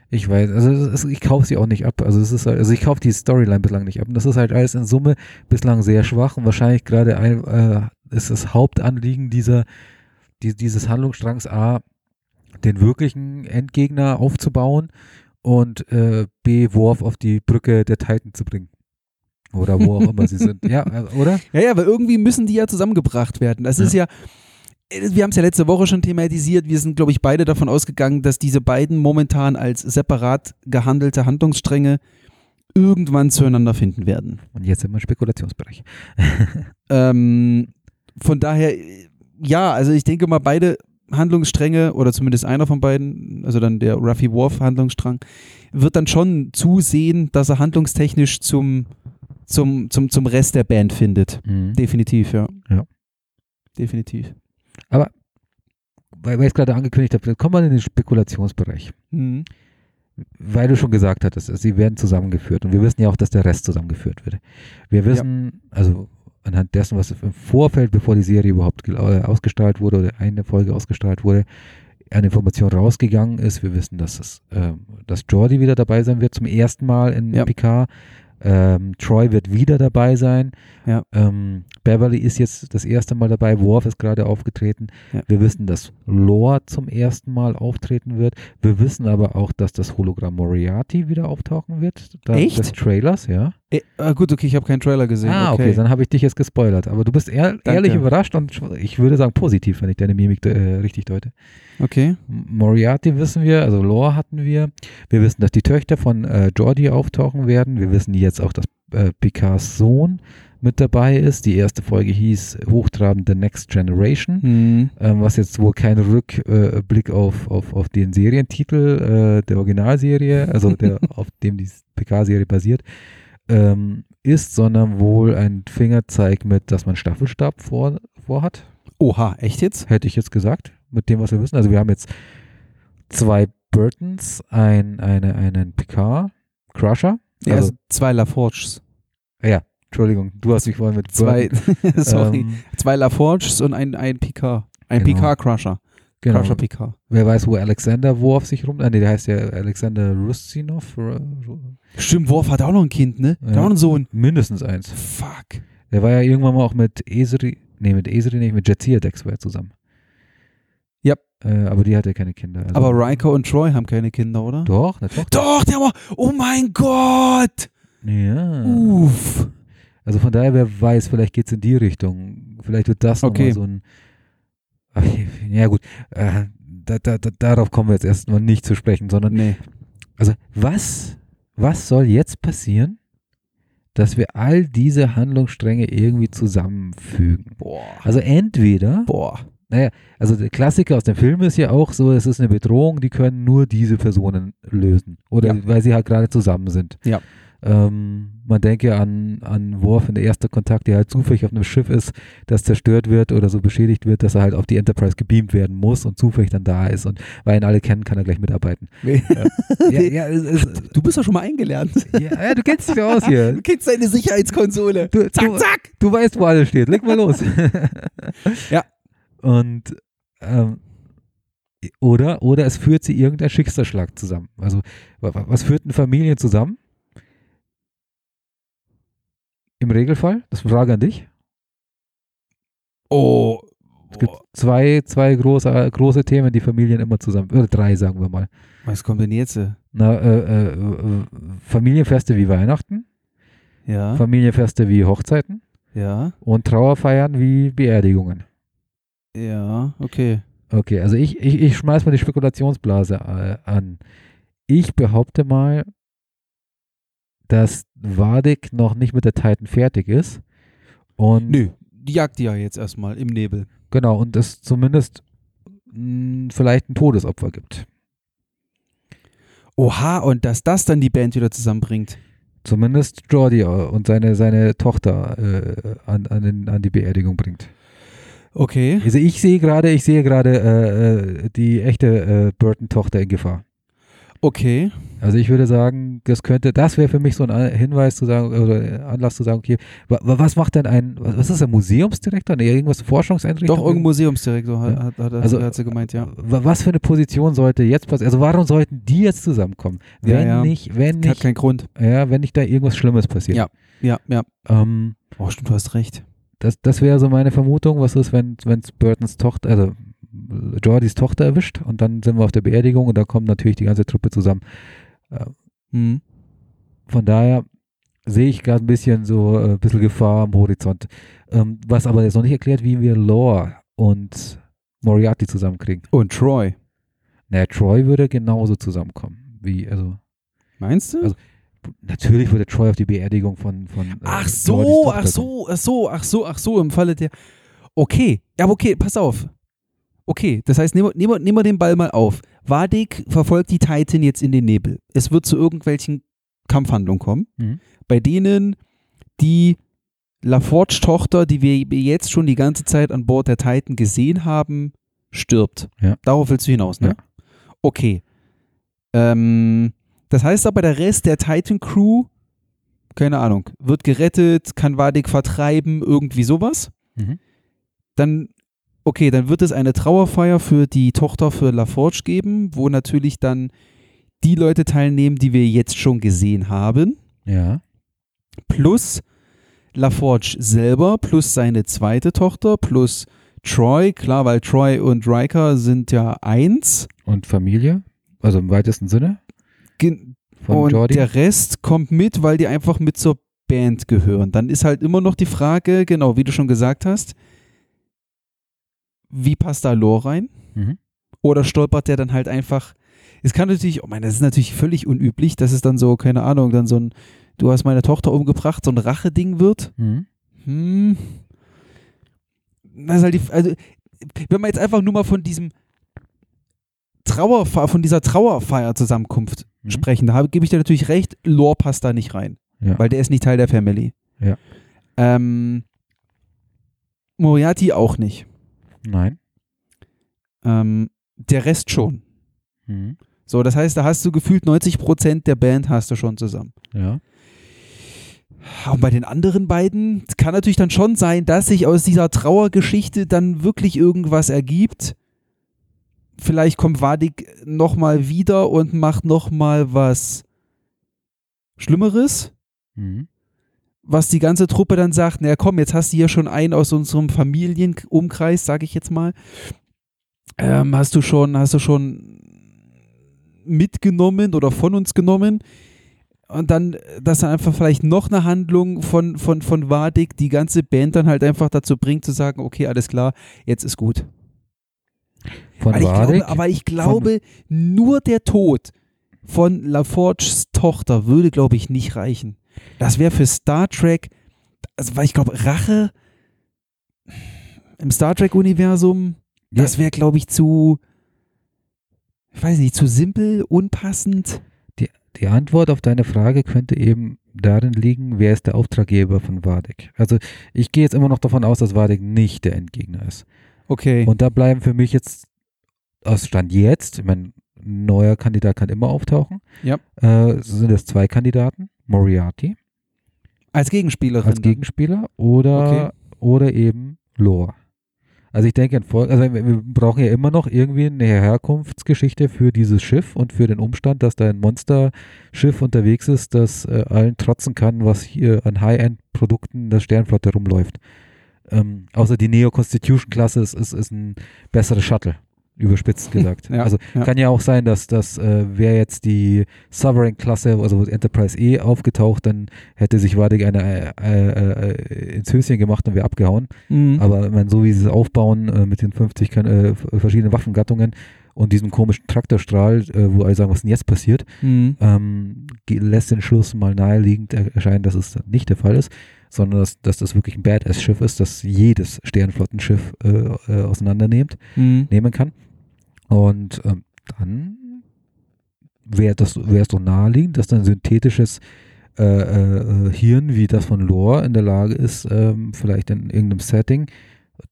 Ich weiß, also ich kaufe sie auch nicht ab. Also es ist halt, also ich kaufe die Storyline bislang nicht ab. Und das ist halt alles in Summe bislang sehr schwach und wahrscheinlich gerade ein, äh, ist das Hauptanliegen dieser, die, dieses Handlungsstrangs A, den wirklichen Endgegner aufzubauen und äh, B, Worf auf die Brücke der Titan zu bringen. Oder wo auch immer sie sind. *laughs* Ja, äh, oder? Ja, ja, aber irgendwie müssen die ja zusammengebracht werden. Das Ja. ist ja, wir haben es ja letzte Woche schon thematisiert. Wir sind, glaube ich, beide davon ausgegangen, dass diese beiden momentan als separat gehandelte Handlungsstränge irgendwann zueinander finden werden. Und jetzt sind wir im Spekulationsbereich. *laughs* *laughs* Ähm, von daher, äh, ja, also ich denke mal, beide Handlungsstränge oder zumindest einer von beiden, also dann der Ruffy Worf Handlungsstrang, wird dann schon zusehen, dass er handlungstechnisch zum, zum, zum, zum Rest der Band findet. Mhm. Definitiv, ja. Ja. Definitiv. Weil, weil ich es gerade angekündigt habe, kommen wir in den Spekulationsbereich. Mhm. Weil du schon gesagt hattest, sie werden zusammengeführt und wir wissen ja auch, dass der Rest zusammengeführt wird. Wir wissen, also anhand dessen, was im Vorfeld, bevor die Serie überhaupt äh, ausgestrahlt wurde oder eine Folge ausgestrahlt wurde, eine Information rausgegangen ist. Wir wissen, dass es, ähm, dass Jordi wieder dabei sein wird zum ersten Mal in Ja. Picard. Ähm, Troy wird wieder dabei sein. Ja. Ähm, Beverly ist jetzt das erste Mal dabei. Worf ist gerade aufgetreten. Ja. Wir wissen, dass Lore zum ersten Mal auftreten wird. Wir wissen aber auch, dass das Hologramm Moriarty wieder auftauchen wird. Da, Echt? Des Trailers, ja. Äh, ah, gut, okay, ich habe keinen Trailer gesehen. Ah, okay, okay. dann habe ich dich jetzt gespoilert. Aber du bist ehr ehrlich überrascht und ich würde sagen positiv, wenn ich deine Mimik äh, richtig deute. okay. Moriarty wissen wir, also Lore hatten wir. Wir wissen, dass die Töchter von äh, Jordi auftauchen werden. Wir wissen jetzt auch, dass äh, Picards Sohn mit dabei ist. Die erste Folge hieß Hochtrabend The Next Generation, Hm. ähm, was jetzt wohl kein Rückblick äh, auf, auf, auf den Serientitel äh, der Originalserie, also der, *laughs* auf dem die Picard-Serie basiert, ähm, ist, sondern wohl ein Fingerzeig mit, dass man Staffelstab vor, vorhat Oha, echt jetzt? hätte ich jetzt gesagt, mit dem, was wir wissen. Also wir haben jetzt zwei Burtons, ein, eine, einen Picard, Crusher. Ja, Also, also zwei LaForges. ja, Entschuldigung, du hast mich vorhin mit Zwei, *laughs* sorry, ähm, zwei LaForges und ein, ein Picard. Ein Genau. Picard-Crusher. genau. Crusher Picard. Wer weiß, wo Alexander Worf sich rum... Ah, nee, der heißt ja Alexander Rustinov. Ru- Ru- Stimmt, Worf hat auch noch ein Kind, ne? Der Ja. hat auch einen Sohn. Mindestens eins. Fuck. Der war ja irgendwann mal auch mit Esri... Nee, mit Esri nicht, mit Jetsia Dex war er zusammen. Ja. Äh, aber die hatte keine Kinder. Also, Aber Riker und Troy haben keine Kinder, oder? Doch, Tochter. Doch, der war. Oh mein Gott! Ja. Uff. Also von daher, wer weiß, vielleicht geht es in die Richtung. Vielleicht wird das Okay. nochmal so ein. Ach, ja, gut. Äh, da, da, da, darauf kommen wir jetzt erstmal nicht zu sprechen, sondern Nee. also was, was soll jetzt passieren, dass wir all diese Handlungsstränge irgendwie zusammenfügen? Boah. Also entweder, Boah. Also der Klassiker aus dem Film ist ja auch so, es ist eine Bedrohung, die können nur diese Personen lösen. Oder Ja. weil sie halt gerade zusammen sind. Ja. Ähm, man denke an, an Worf in der erste Kontakt, der halt zufällig auf einem Schiff ist, das zerstört wird oder so beschädigt wird, dass er halt auf die Enterprise gebeamt werden muss und zufällig dann da ist. Und weil ihn alle kennen, kann er gleich mitarbeiten. *laughs* ja, ja, es, es, Du bist doch schon mal eingelernt. ja, ja, du kennst dich aus hier. Du kennst deine Sicherheitskonsole. Du, Zack, du, zack. du weißt, wo alles steht. Leg mal los. Ja. Und ähm, oder, oder es führt sie irgendein Schicksalsschlag zusammen. Also wa- wa- was führt eine Familie zusammen? Im Regelfall, das ist eine Frage an dich. Oh. Es gibt zwei, zwei große, große Themen, die Familien immer zusammen, oder drei sagen wir mal. Was denn jetzt? Na, äh, äh, Familienfeste wie Weihnachten, Ja. Familienfeste wie Hochzeiten Ja. und Trauerfeiern wie Beerdigungen. Ja. Okay. Okay, also ich, ich, ich schmeiß mal die Spekulationsblase äh, an. Ich behaupte mal, dass Wadik noch nicht mit der Titan fertig ist. Und Nö. Die jagt die ja jetzt erstmal im Nebel. genau, und es zumindest mh, vielleicht ein Todesopfer gibt. Oha, und dass das dann die Band wieder zusammenbringt. Zumindest Jordi äh, und seine, seine Tochter äh, an, an, den, an die Beerdigung bringt. Okay. Also ich sehe gerade, ich sehe gerade äh, äh, die echte äh, Burton-Tochter in Gefahr. Okay. Also ich würde sagen, das könnte, das wäre für mich so ein Hinweis zu sagen, oder Anlass zu sagen, okay, wa, wa- was macht denn ein, was was ist ein Museumsdirektor? Nee, irgendwas Forschungseinrichtung? Doch, irgendein Museumsdirektor hat, Ja. hat, hat, Also, hat sie gemeint, ja. Wa- Was für eine Position sollte jetzt passieren? Also warum sollten die jetzt zusammenkommen? Ja, Wenn ja. nicht, wenn Hat nicht, keinen Grund. ja, wenn nicht da irgendwas Schlimmes passiert. Ja. Ja, ja. Ähm, Oh, stimmt, du hast recht. Das, das wäre so meine Vermutung, was ist, wenn es Burtons Tochter, also Jordys Tochter erwischt und dann sind wir auf der Beerdigung und da kommt natürlich die ganze Truppe zusammen. Hm. Von daher sehe ich gerade ein bisschen so äh, ein bisschen Gefahr am Horizont. Ähm, was aber jetzt noch nicht erklärt, wie wir Lore und Moriarty zusammenkriegen. Und Troy. Naja, Troy würde genauso zusammenkommen. Wie, also, Meinst du? Also, natürlich würde Troy auf die Beerdigung von. von äh, ach so, ach so, ach so, ach so, ach so, im Falle der. Okay, ja, aber okay, pass auf. Okay, das heißt, nehmen wir, nehmen wir, nehmen wir den Ball mal auf. Vadik verfolgt die Titan jetzt in den Nebel. Es wird zu irgendwelchen Kampfhandlungen kommen, Mhm. bei denen die LaForge-Tochter, die wir jetzt schon die ganze Zeit an Bord der Titan gesehen haben, stirbt. Ja. Darauf willst du hinaus, ne? Ja. Okay. Ähm, das heißt aber, der Rest der Titan-Crew, keine Ahnung, wird gerettet, kann Vadik vertreiben, irgendwie sowas. Mhm. Dann, okay, dann wird es eine Trauerfeier für die Tochter für LaForge geben, wo natürlich dann die Leute teilnehmen, die wir jetzt schon gesehen haben Ja. plus LaForge selber, plus seine zweite Tochter, plus Troy, klar, weil Troy und Riker sind ja eins. Und Familie? Also im weitesten Sinne? Und Jordi? der Rest kommt mit, weil die einfach mit zur Band gehören. Dann ist halt immer noch die Frage, genau, wie du schon gesagt hast, wie passt da Lore rein? Mhm. Oder stolpert der dann halt einfach. Es kann natürlich, oh mein, das ist natürlich völlig unüblich, dass es dann so, keine Ahnung, dann so ein, du hast meine Tochter umgebracht, so ein Rache-Ding wird. Mhm. Hm. Das ist halt die, also, wenn man jetzt einfach nur mal von diesem Trauerfeier, von dieser Trauerfeier-Zusammenkunft Mhm. sprechen, da habe- gebe ich dir natürlich recht, Lore passt da nicht rein, Ja. weil der ist nicht Teil der Family. Ja. Ähm, Moriarty auch nicht. Nein. Ähm, der Rest schon. Mhm. So, das heißt, da hast du gefühlt 90% der Band hast du schon zusammen. Ja. Und bei den anderen beiden kann natürlich dann schon sein, dass sich aus dieser Trauergeschichte dann wirklich irgendwas ergibt. Vielleicht kommt Vadik nochmal wieder und macht nochmal was Schlimmeres, Mhm. was die ganze Truppe dann sagt, naja komm, jetzt hast du hier schon einen aus unserem Familienumkreis, sage ich jetzt mal. Ähm, hast du schon, hast du schon mitgenommen oder von uns genommen? Und dann, dass dann einfach vielleicht noch eine Handlung von, von, von Vadik die ganze Band dann halt einfach dazu bringt, zu sagen, okay, alles klar, jetzt ist gut. Von Weil ich glaube, aber ich glaube, nur der Tod von LaForges Tochter würde, glaube ich, nicht reichen. Das wäre für Star Trek, also weil ich glaube, Rache im Star Trek-Universum, Ja. das wäre, glaube ich, zu, ich weiß nicht, zu simpel, unpassend. Die, die Antwort auf deine Frage könnte eben darin liegen, wer ist der Auftraggeber von Vadik. Also ich gehe jetzt immer noch davon aus, dass Vadik nicht der Endgegner ist. Okay. Und da bleiben für mich jetzt aus Stand jetzt, ich meine, ein neuer Kandidat kann immer auftauchen. Ja. Äh, sind es zwei Kandidaten, Moriarty als Gegenspielerin. als. Gegenspieler oder, Okay. oder eben Lore. Also ich denke, also wir brauchen ja immer noch irgendwie eine Herkunftsgeschichte für dieses Schiff und für den Umstand, dass da ein Monsterschiff unterwegs ist, das äh, allen trotzen kann, was hier an High-End-Produkten der Sternflotte rumläuft. Ähm, außer die Neo-Constitution-Klasse ist, ist, ist ein besseres Shuttle überspitzt *laughs* gesagt. Ja, also ja. kann ja auch sein, dass das äh, wäre jetzt die Sovereign-Klasse, also Enterprise E aufgetaucht, dann hätte sich Wadig eine äh, äh, äh, ins Höschen gemacht und wäre abgehauen. Mhm. Aber meine, so wie sie es aufbauen äh, mit den 50 kann, äh, verschiedenen Waffengattungen und diesem komischen Traktorstrahl, äh, wo alle sagen, was denn jetzt passiert, Mhm. ähm, lässt den Schluss mal naheliegend er- erscheinen, dass es nicht der Fall ist, sondern dass, dass das wirklich ein Badass-Schiff ist, das jedes Sternflottenschiff äh, äh, auseinandernimmt Mhm. nehmen kann. Und ähm, dann wäre das wäre es doch naheliegend, dass dann synthetisches äh, äh, Hirn wie das von Lore in der Lage ist, ähm, vielleicht in irgendeinem Setting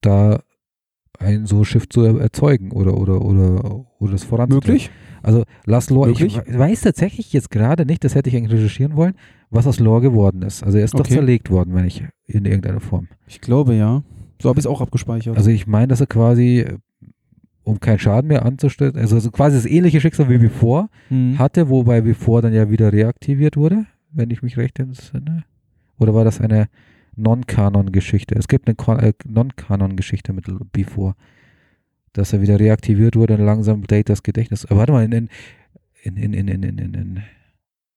da ein so Schiff zu er erzeugen oder oder oder oder das voranzutreiben. Möglich? Also lass Lore, ich weiß tatsächlich jetzt gerade nicht, das hätte ich eigentlich recherchieren wollen, was aus Lore geworden ist. Also er ist doch Okay. zerlegt worden, wenn ich in irgendeiner Form. Ich glaube ja. So habe ich es auch abgespeichert. Also ich meine, dass er quasi, äh, um keinen Schaden mehr anzustellen, also, quasi das ähnliche Schicksal wie bevor Mhm. hatte, wobei bevor dann ja wieder reaktiviert wurde, wenn ich mich recht entsinne. Oder war das eine Non-Kanon-Geschichte? Es gibt eine Kon- äh, Non-Kanon-Geschichte mit bevor, dass er wieder reaktiviert wurde und langsam Datas Gedächtnis. Aber warte mal, in, in, in, in, in, in, in,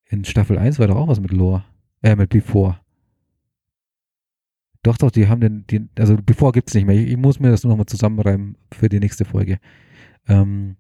in, Staffel 1 war doch auch was mit Lore. Äh, mit bevor. Doch, doch, die haben den, den also bevor gibt es nicht mehr. Ich, ich muss mir das nur nochmal zusammenreimen für die nächste Folge. Ähm,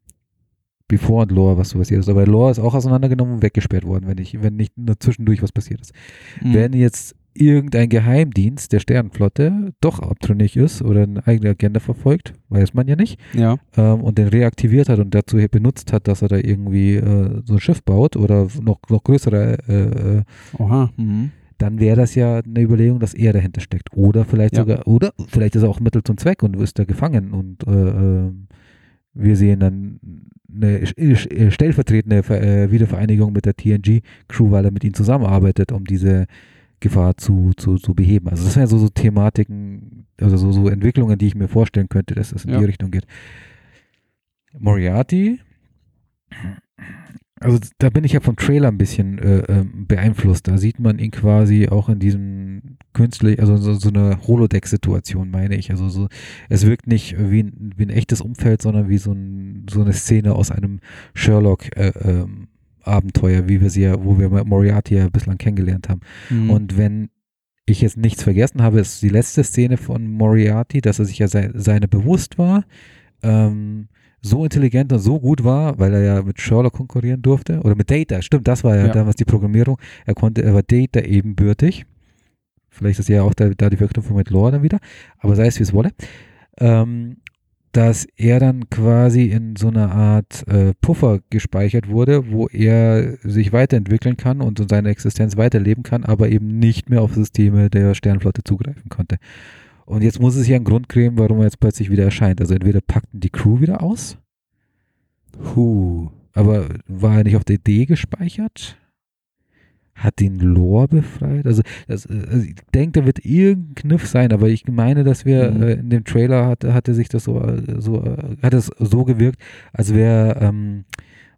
Before und Lore, was so passiert ist. Aber Lore ist auch auseinandergenommen und weggesperrt worden, wenn, ich, wenn nicht nur zwischendurch was passiert ist. Mhm. Wenn jetzt irgendein Geheimdienst der Sternenflotte doch abtrünnig ist oder eine eigene Agenda verfolgt, weiß man ja nicht, ja. ähm, und den reaktiviert hat und dazu benutzt hat, dass er da irgendwie äh, so ein Schiff baut oder noch, noch größere äh, äh, Oha. Mhm. dann wäre das ja eine Überlegung, dass er dahinter steckt. Oder vielleicht Ja. sogar, oder vielleicht ist er auch Mittel zum Zweck und ist da gefangen und äh, ähm, wir sehen dann eine stellvertretende Ver äh, Wiedervereinigung mit der TNG-Crew, weil er mit ihnen zusammenarbeitet, um diese Gefahr zu, zu, zu beheben. Also das wären so, so Thematiken, also so, so Entwicklungen, die ich mir vorstellen könnte, dass es in Ja. die Richtung geht. Moriarty, also da bin ich ja vom Trailer ein bisschen äh, ähm, beeinflusst. Da sieht man ihn quasi auch in diesem künstlich, also so, so eine Holodeck-Situation, meine ich. Also so, es wirkt nicht wie ein, wie ein echtes Umfeld, sondern wie so, ein, so eine Szene aus einem Sherlock äh, ähm, Abenteuer, wie wir sie ja, wo wir Moriarty ja bislang kennengelernt haben. Mhm. Und wenn ich jetzt nichts vergessen habe, ist die letzte Szene von Moriarty, dass er sich ja sei, seine bewusst war, ähm, so intelligent und so gut war, weil er ja mit Sherlock konkurrieren durfte, oder mit Data, stimmt, das war ja, Ja. damals die Programmierung, er konnte, er war Data ebenbürtig, vielleicht ist ja auch da, da die Verknüpfung mit Lore dann wieder, aber sei es wie es wolle, ähm, dass er dann quasi in so einer Art äh, Puffer gespeichert wurde, wo er sich weiterentwickeln kann und seine Existenz weiterleben kann, aber eben nicht mehr auf Systeme der Sternflotte zugreifen konnte. Und jetzt muss es ja einen Grund geben, warum er jetzt plötzlich wieder erscheint. Also entweder packten die Crew wieder aus, Huh. aber war er nicht auf der Idee gespeichert? Hat den Lore befreit? Also, das, äh, also ich denke, da wird irgendein Kniff sein, aber ich meine, dass wir Mhm. äh, in dem Trailer hatte, hatte sich das so, äh, so äh, hat es so gewirkt, als wäre ähm,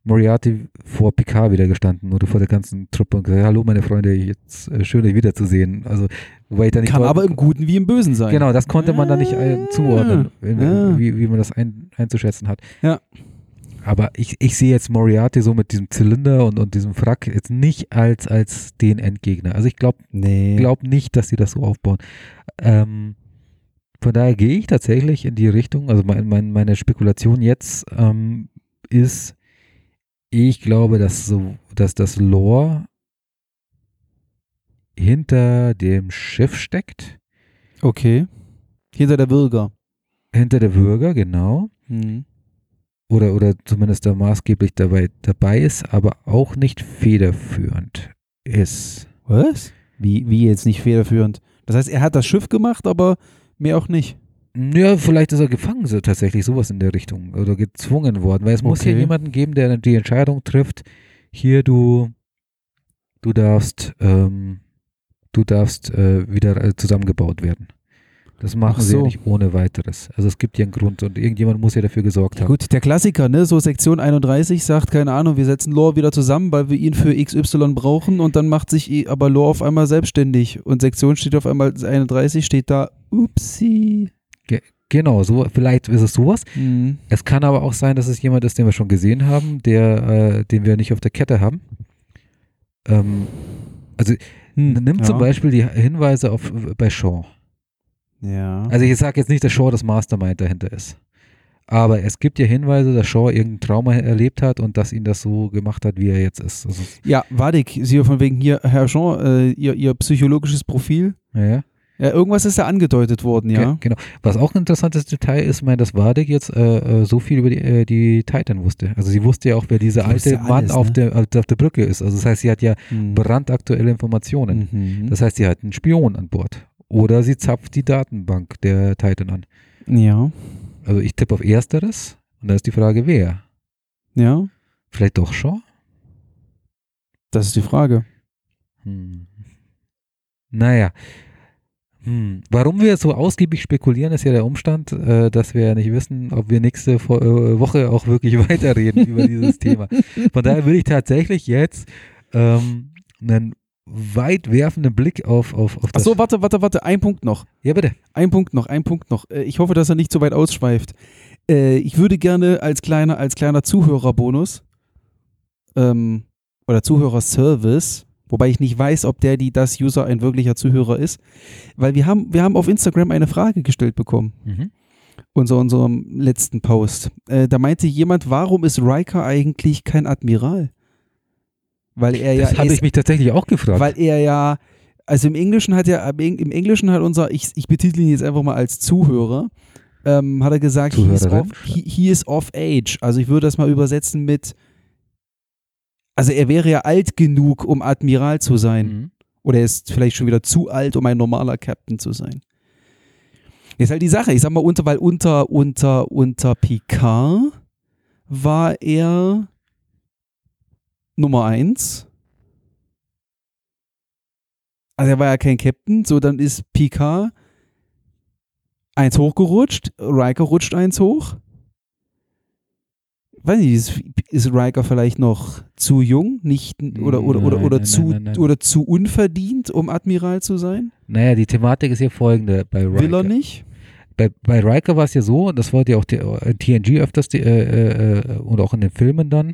Moriarty vor Picard wieder gestanden oder vor der ganzen Truppe und gesagt, hallo meine Freunde, jetzt äh, schön euch wiederzusehen. Also, wobei ich da nicht Kann war- aber im Guten wie im Bösen sein. Genau, das konnte man da nicht äh, zuordnen, wie, wie man das ein, einzuschätzen hat. Ja. Aber ich, ich sehe jetzt Moriarty so mit diesem Zylinder und, und diesem Frack jetzt nicht als, als den Endgegner. Also ich glaube Nee. glaub nicht, dass sie das so aufbauen. Ähm, von daher gehe ich tatsächlich in die Richtung, also mein, mein, meine Spekulation jetzt ähm, ist, ich glaube, dass so, dass das Lore hinter dem Schiff steckt, okay. Hinter der Bürger. hinter der Würger, genau. Mhm. Oder, oder zumindest da maßgeblich dabei, dabei ist, aber auch nicht federführend ist. Was? Wie, wie jetzt nicht federführend? Das heißt, er hat das Schiff gemacht, aber mehr auch nicht. Ja, vielleicht ist er gefangen, so tatsächlich sowas in der Richtung oder gezwungen worden, weil es muss hier Okay. jemanden geben, der die Entscheidung trifft, hier du, du darfst, ähm, du darfst äh, wieder äh, zusammengebaut werden. Das machen Ach sie ja so. nicht ohne weiteres. Also es gibt ja einen Grund und irgendjemand muss ja dafür gesorgt Ja, haben. gut, der Klassiker, ne? So Sektion 31 sagt, keine Ahnung, wir setzen Lore wieder zusammen, weil wir ihn für XY brauchen und dann macht sich i- aber Lore auf einmal selbstständig und Sektion steht auf einmal 31, steht da, upsi. Genau, so vielleicht ist es sowas. Hm. Es kann aber auch sein, dass es jemand ist, den wir schon gesehen haben, der, äh, den wir nicht auf der Kette haben. Ähm, also Hm, nimm ja. zum Beispiel die Hinweise auf bei Shaw. Ja. Also ich sage jetzt nicht, dass Shaw das Mastermind dahinter ist. Aber es gibt ja Hinweise, dass Shaw irgendein Trauma erlebt hat und dass ihn das so gemacht hat, wie er jetzt ist. Also, ja, Wadik, Sie von wegen hier, Herr Jean, äh, ihr, ihr psychologisches Profil. ja, ja. Irgendwas ist da angedeutet worden, ja. Ge- Genau. Was auch ein interessantes Detail ist, mein, dass Wadig jetzt äh, äh, so viel über die, äh, die Titan wusste. Also sie wusste ja auch, wer dieser alte Mann alles, auf, ne? der, auf der Brücke ist. Also das heißt, sie hat ja Hm. brandaktuelle Informationen. Mhm. Das heißt, sie hat einen Spion an Bord. Oder sie zapft die Datenbank der Titan an. ja, Also ich tippe auf Ersteres und dann ist die Frage, wer? ja, Vielleicht doch Shaw? das ist die Frage. Hm. Naja. Hm. Warum wir so ausgiebig spekulieren, ist ja der Umstand, äh, dass wir ja nicht wissen, ob wir nächste Fo äh, Woche auch wirklich *laughs* weiterreden über dieses Thema. Von daher würde ich tatsächlich jetzt ähm, einen weitwerfenden Blick auf, auf, auf das. Achso, warte, warte, warte, ein Punkt noch. Ja, bitte. Ein Punkt noch, ein Punkt noch. Äh, Ich hoffe, dass er nicht so weit ausschweift. Äh, Ich würde gerne als kleiner, als kleiner Zuhörerbonus ähm, oder Zuhörerservice, wobei ich nicht weiß, ob der, die, das User ein wirklicher Zuhörer ist, weil wir haben, wir haben auf Instagram eine Frage gestellt bekommen, Mhm. unser unserem letzten Post. Äh, da meinte jemand, warum ist Riker eigentlich kein Admiral? Weil er ja Das habe ich mich tatsächlich auch gefragt. weil er ja, also im Englischen hat er, im Englischen hat unser, ich, ich betitel ihn jetzt einfach mal als Zuhörer, ähm, hat er gesagt, he is, off, he, he is off age. Also ich würde das mal übersetzen mit, also er wäre ja alt genug, um Admiral zu sein. Mhm. Oder er ist vielleicht schon wieder zu alt, um ein normaler Captain zu sein. Ist halt die Sache, ich sag mal, unter, weil unter, unter, unter Picard war er Nummer eins. Also er war ja kein Captain, so dann ist Picard eins hochgerutscht, Riker rutscht eins hoch. Weiß nicht, ist, ist Riker vielleicht noch zu jung, nicht oder oder oder Nein, oder nein, zu nein, oder zu unverdient, um Admiral zu sein? Naja, die Thematik ist ja folgende bei Riker. Will er nicht? Bei, bei Riker war es ja so, und das wurde ja auch die, äh, TNG öfters die, äh, äh, und auch in den Filmen dann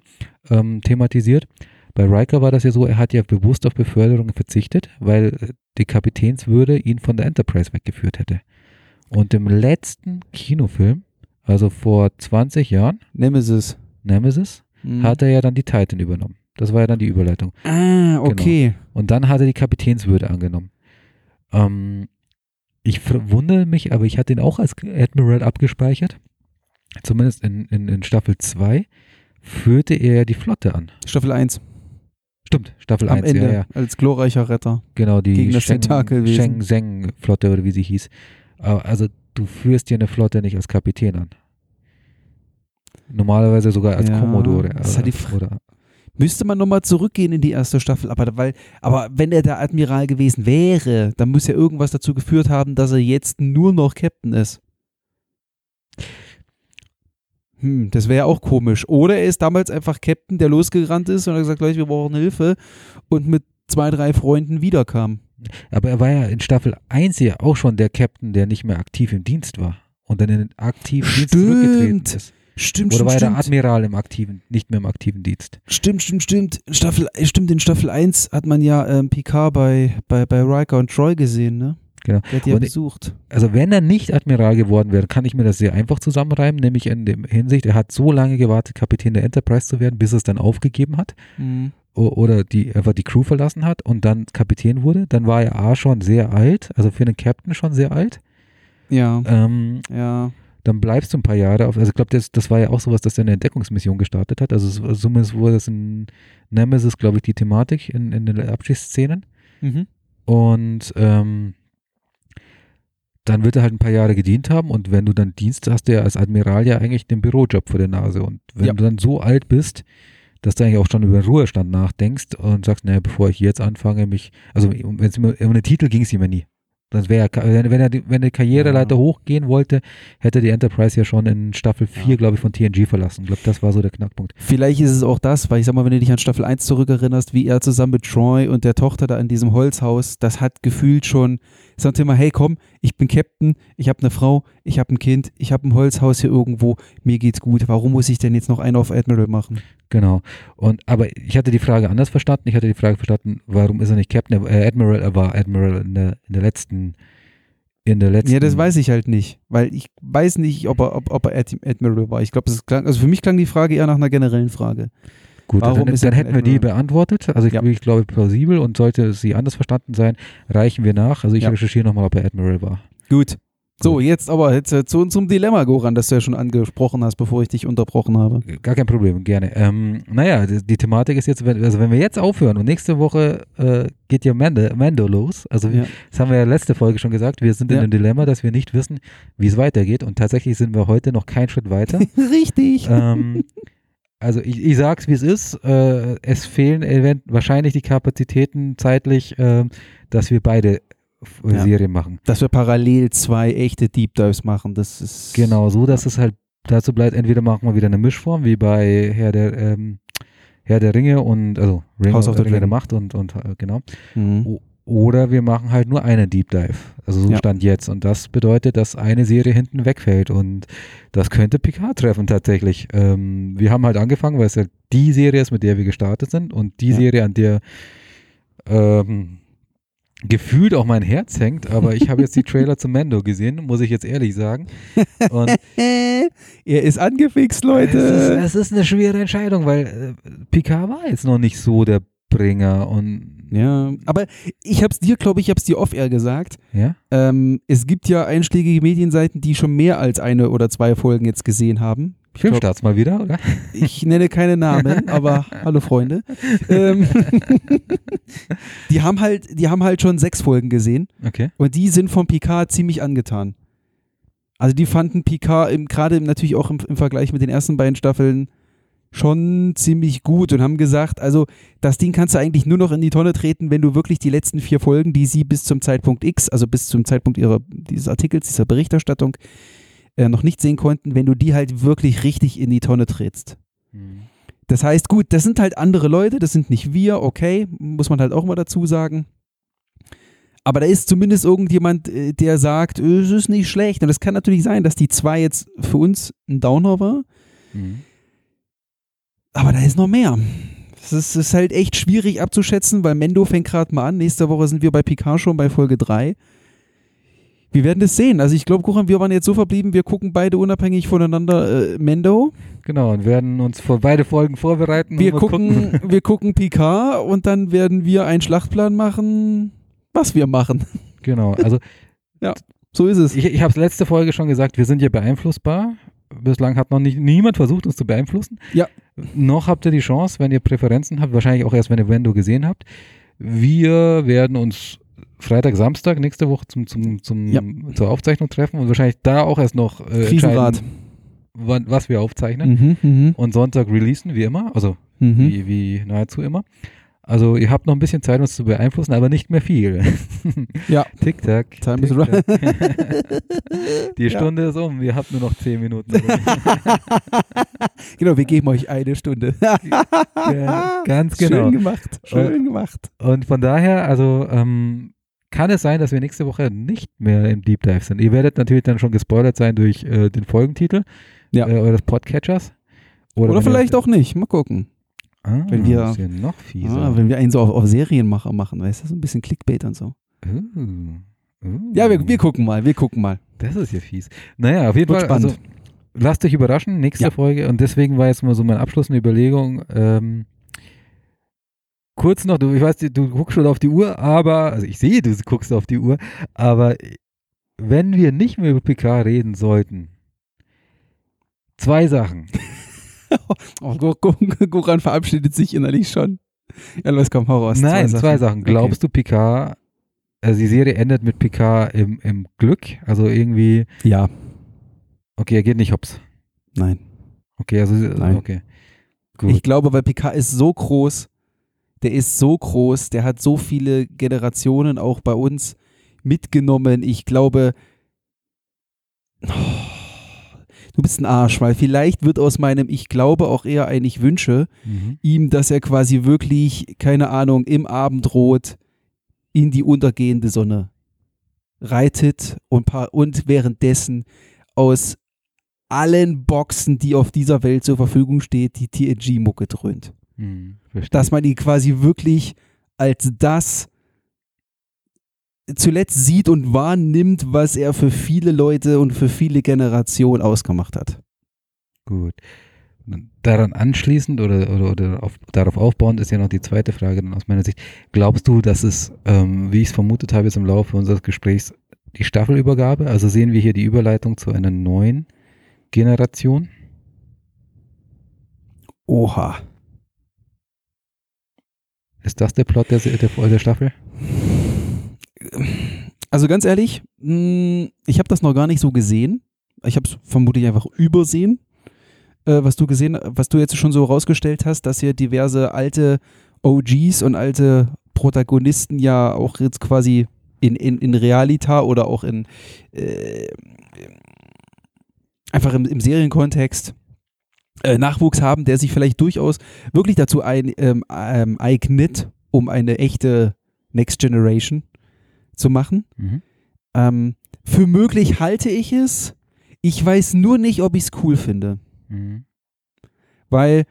ähm, thematisiert. Bei Riker war das ja so, er hat ja bewusst auf Beförderung verzichtet, weil äh, die Kapitänswürde ihn von der Enterprise weggeführt hätte. Und im letzten Kinofilm, also vor 20 Jahren, Nemesis. Nemesis, Hm. hat er ja dann die Titan übernommen. Das war ja dann die Überleitung. ah, okay. Und dann hat er die Kapitänswürde angenommen. Ähm, ich wundere mich, aber ich hatte ihn auch als Admiral abgespeichert. Zumindest in, in, in Staffel 2 führte er die Flotte an. Staffel 1. Stimmt, Staffel Am 1, Ende. ja, ja. Als glorreicher Retter. Genau, die Gegen das Sheng- Tentakelwesen. Sheng-Zeng-Flotte oder wie sie hieß. Aber Also du führst dir eine Flotte nicht als Kapitän an. Normalerweise sogar als Ja, Commodore. das ist halt die äh, Fra- oder, Müsste man nochmal zurückgehen in die erste Staffel, aber weil, aber wenn er der Admiral gewesen wäre, dann muss ja irgendwas dazu geführt haben, dass er jetzt nur noch Captain ist. Hm, das wäre ja auch komisch. Oder er ist damals einfach Captain, der losgerannt ist und hat gesagt, Leute, wir brauchen Hilfe und mit zwei, drei Freunden wiederkam. aber er war ja in Staffel 1 ja auch schon der Captain, der nicht mehr aktiv im Dienst war. Und dann in den aktiven Dienst Stimmt. zurückgetreten ist. Stimmt, Oder stimmt, war er der. Admiral im aktiven, nicht mehr im aktiven Dienst? Stimmt, stimmt, stimmt. In Staffel, äh, stimmt, in Staffel 1 hat man ja ähm, Picard bei, bei, bei Riker und Troy gesehen, ne? Genau. Der hat die ja besucht. Also wenn er nicht Admiral geworden wäre, kann ich mir das sehr einfach zusammenreimen, nämlich in der Hinsicht, er hat so lange gewartet, Kapitän der Enterprise zu werden, bis er es dann aufgegeben hat Mhm. oder die, einfach die Crew verlassen hat und dann Kapitän wurde. Dann war er A schon sehr alt, also für einen Captain schon sehr alt. Ja, Ähm, ja. Dann bleibst du ein paar Jahre auf, also ich glaube, das, das war ja auch sowas, dass er eine Entdeckungsmission gestartet hat. Also zumindest wurde das in Nemesis, glaube ich, die Thematik in, in den Abschiedsszenen. Mhm. Und ähm, dann wird er halt ein paar Jahre gedient haben und wenn du dann Dienst hast, du ja als Admiral ja eigentlich den Bürojob vor der Nase. Und wenn Ja. du dann so alt bist, dass du eigentlich auch schon über den Ruhestand nachdenkst und sagst, naja, bevor ich jetzt anfange, mich, also wenn es um um den Titel ging es ja nie. Das wäre, wenn, wenn er wenn die Karriereleiter Ja. hochgehen wollte, hätte die Enterprise ja schon in Staffel 4, Ja. glaube ich, von TNG verlassen. Ich glaube, das war so der Knackpunkt. Vielleicht ist es auch das, weil ich sag mal, wenn du dich an Staffel 1 zurückerinnerst, wie er zusammen mit Troy und der Tochter da in diesem Holzhaus, das hat gefühlt schon, sagt immer, hey komm, ich bin Captain, ich habe eine Frau, ich habe ein Kind, ich habe ein Holzhaus hier irgendwo, mir geht's gut, warum muss ich denn jetzt noch einen auf Admiral machen? Genau. Und aber ich hatte die Frage anders verstanden. Ich hatte die Frage verstanden, warum ist er nicht Captain, äh, Admiral, er war Admiral in der, in der letzten, in der letzten. Ja, das weiß ich halt nicht, weil ich weiß nicht, ob er, ob, ob er Ad- Admiral war. Ich glaube, also für mich klang die Frage eher nach einer generellen Frage. Gut, warum dann, dann hätten wir die beantwortet. Also ich, Ja. ich glaube plausibel und sollte sie anders verstanden sein, reichen wir nach. Also ich Ja. recherchiere nochmal, ob er Admiral war. Gut. So, jetzt aber jetzt äh, zu unserem Dilemma, Goran, das du ja schon angesprochen hast, bevor ich dich unterbrochen habe. Gar kein Problem, gerne. Ähm, naja, die, die Thematik ist jetzt, also wenn wir jetzt aufhören und nächste Woche äh, geht ja Mando, Mando los, also Ja. das haben wir ja letzte Folge schon gesagt, wir sind in Ja. einem Dilemma, dass wir nicht wissen, wie es weitergeht und tatsächlich sind wir heute noch keinen Schritt weiter. *laughs* Richtig. ähm, also ich, ich sag's, wie es ist, äh, es fehlen event wahrscheinlich die Kapazitäten zeitlich, ähm, dass wir beide F- Ja. Serien machen. Dass wir parallel zwei echte Deep Dives machen, das ist. Genau, so dass es halt dazu bleibt, entweder machen wir wieder eine Mischform, wie bei Herr der, ähm, Herr der Ringe und, also Ring House of the Ringe der. Macht und, und äh, genau. Mhm. Oder wir machen halt nur einen Deep Dive. Also so Ja. stand jetzt. Und das bedeutet, dass eine Serie hinten wegfällt. Und das könnte Picard treffen tatsächlich. Ähm, wir haben halt angefangen, weil es halt die Serie ist, mit der wir gestartet sind. Und die Ja. Serie, an der ähm, gefühlt auch mein Herz hängt. Aber ich habe jetzt die Trailer zu Mando gesehen, muss ich jetzt ehrlich sagen. Und *laughs* er ist angefixt, es ist, Leute. es ist eine schwere Entscheidung, weil äh, Picard war jetzt noch nicht so der Bringer. Und Ja, aber ich hab's dir, glaube ich, ich hab's dir off-air gesagt. ja, Ähm, es gibt ja einschlägige Medienseiten, die schon mehr als eine oder zwei Folgen jetzt gesehen haben. Ich, Filmstarts mal wieder, oder? ich nenne keine Namen, *laughs* aber hallo Freunde. Ähm, *laughs* die haben halt, die haben halt schon sechs Folgen gesehen. Okay. Und die sind von Picard ziemlich angetan. Also die fanden Picard gerade natürlich auch im, im Vergleich mit den ersten beiden Staffeln schon ziemlich gut und haben gesagt, also das Ding kannst du eigentlich nur noch in die Tonne treten, wenn du wirklich die letzten vier Folgen, die sie bis zum Zeitpunkt X, also bis zum Zeitpunkt ihrer, dieses Artikels, dieser Berichterstattung, äh, noch nicht sehen konnten, wenn du die halt wirklich richtig in die Tonne trittst. Das heißt, gut, das sind halt andere Leute, das sind nicht wir, okay, muss man halt auch mal dazu sagen. Aber da ist zumindest irgendjemand, äh, der sagt, äh, es ist nicht schlecht. Und es kann natürlich sein, dass die zwei jetzt für uns ein Downer war, Mhm. Aber da ist noch mehr. Es ist, ist halt echt schwierig abzuschätzen, weil Mendo fängt gerade mal an. Nächste Woche sind wir bei Picard schon bei Folge 3. Wir werden das sehen. Also ich glaube, Kuchen, wir waren jetzt so verblieben, wir gucken beide unabhängig voneinander äh, Mendo. Genau, und werden uns vor beide Folgen vorbereiten. Wir mal gucken, *laughs* *laughs* wir gucken Picard und dann werden wir einen Schlachtplan machen, was wir machen. Genau, also *laughs* So ist es. ich, ich habe es letzte Folge schon gesagt, wir sind ja beeinflussbar. Bislang hat noch nicht, niemand versucht, uns zu beeinflussen. Ja. Noch habt ihr die Chance, wenn ihr Präferenzen habt, wahrscheinlich auch erst, wenn ihr Wendo gesehen habt. Wir werden uns Freitag, Samstag nächste Woche zum, zum, zum, Ja. zur Aufzeichnung treffen und wahrscheinlich da auch erst noch äh, entscheiden, wann, was wir aufzeichnen. Mhm, mhm, Und Sonntag releasen, wie immer, also mhm. wie, wie nahezu immer. Also ihr habt noch ein bisschen Zeit, uns zu beeinflussen, aber nicht mehr viel. *laughs* Ja. *laughs* Tick-Tack. Time is tick-tack. *laughs* Die Ja. Stunde ist um, wir hatten nur noch zehn Minuten. Genau, wir geben euch eine Stunde. Ja, ganz genau. Schön gemacht. Schön gemacht. Und von daher, also ähm, kann es sein, dass wir nächste Woche nicht mehr im Deep Dive sind. Ihr werdet natürlich dann schon gespoilert sein durch äh, den Folgentitel Ja. äh, eures Podcatchers. Oder, wenn vielleicht ihr, auch nicht. Mal gucken. Ah, wenn wir- das ist ja noch fieser. Ah, wenn wir einen so auf, auf Serienmacher machen, weißt du, so ein bisschen Clickbait und so. Uh, uh. Ja, wir, wir gucken mal, wir gucken mal. Das ist ja fies. Naja, auf jeden Wird Fall. spannend. Also, lasst euch überraschen, nächste Ja. Folge. Und deswegen war jetzt mal so meine abschließende Überlegung. Ähm, kurz noch, du, ich weiß, du guckst schon auf die Uhr, aber, also ich sehe, du guckst auf die Uhr, aber wenn wir nicht mehr über PK reden sollten, zwei Sachen. *laughs* *laughs* Oh, Goran verabschiedet sich innerlich schon. Ja, los, komm, hau raus. Nein, zwei Sachen. Okay. Glaubst du, Picard, also die Serie endet mit Picard im, im Glück? Also irgendwie, Ja, okay, er geht nicht hops. nein. Okay, also, Nein. okay. Gut. Ich glaube, weil Picard ist so groß, der ist so groß, der hat so viele Generationen auch bei uns, mitgenommen. Ich glaube, oh, du bist ein Arsch, weil vielleicht wird aus meinem Ich glaube auch eher ein Ich wünsche Mhm. ihm, dass er quasi wirklich, keine Ahnung, im Abendrot in die untergehende Sonne reitet und, und währenddessen aus allen Boxen, die auf dieser Welt zur Verfügung steht, die TNG-Mucke dröhnt. Mhm. Dass man ihn quasi wirklich als das zuletzt sieht und wahrnimmt, was er für viele Leute und für viele Generationen ausgemacht hat. Gut. Daran anschließend oder, oder, oder auf, darauf aufbauend ist ja noch die zweite Frage dann aus meiner Sicht. Glaubst du, dass es, ähm, wie ich es vermutet habe jetzt im Laufe unseres Gesprächs, die Staffelübergabe, also sehen wir hier die Überleitung zu einer neuen Generation? Oha. Ist das der Plot der, der, der Staffel? Also ganz ehrlich, mh, ich habe das noch gar nicht so gesehen. Ich habe es vermutlich einfach übersehen, äh, was du gesehen, was du jetzt schon so rausgestellt hast, dass hier diverse alte OGs und alte Protagonisten ja auch jetzt quasi in, in, in Realita oder auch in äh, einfach im, im Serienkontext äh, Nachwuchs haben, der sich vielleicht durchaus wirklich dazu ein, ähm, ähm, eignet, um eine echte Next Generation zu machen. Mhm. Ähm, für möglich halte ich es. Ich weiß nur nicht, ob ich es cool finde. Mhm. Weil,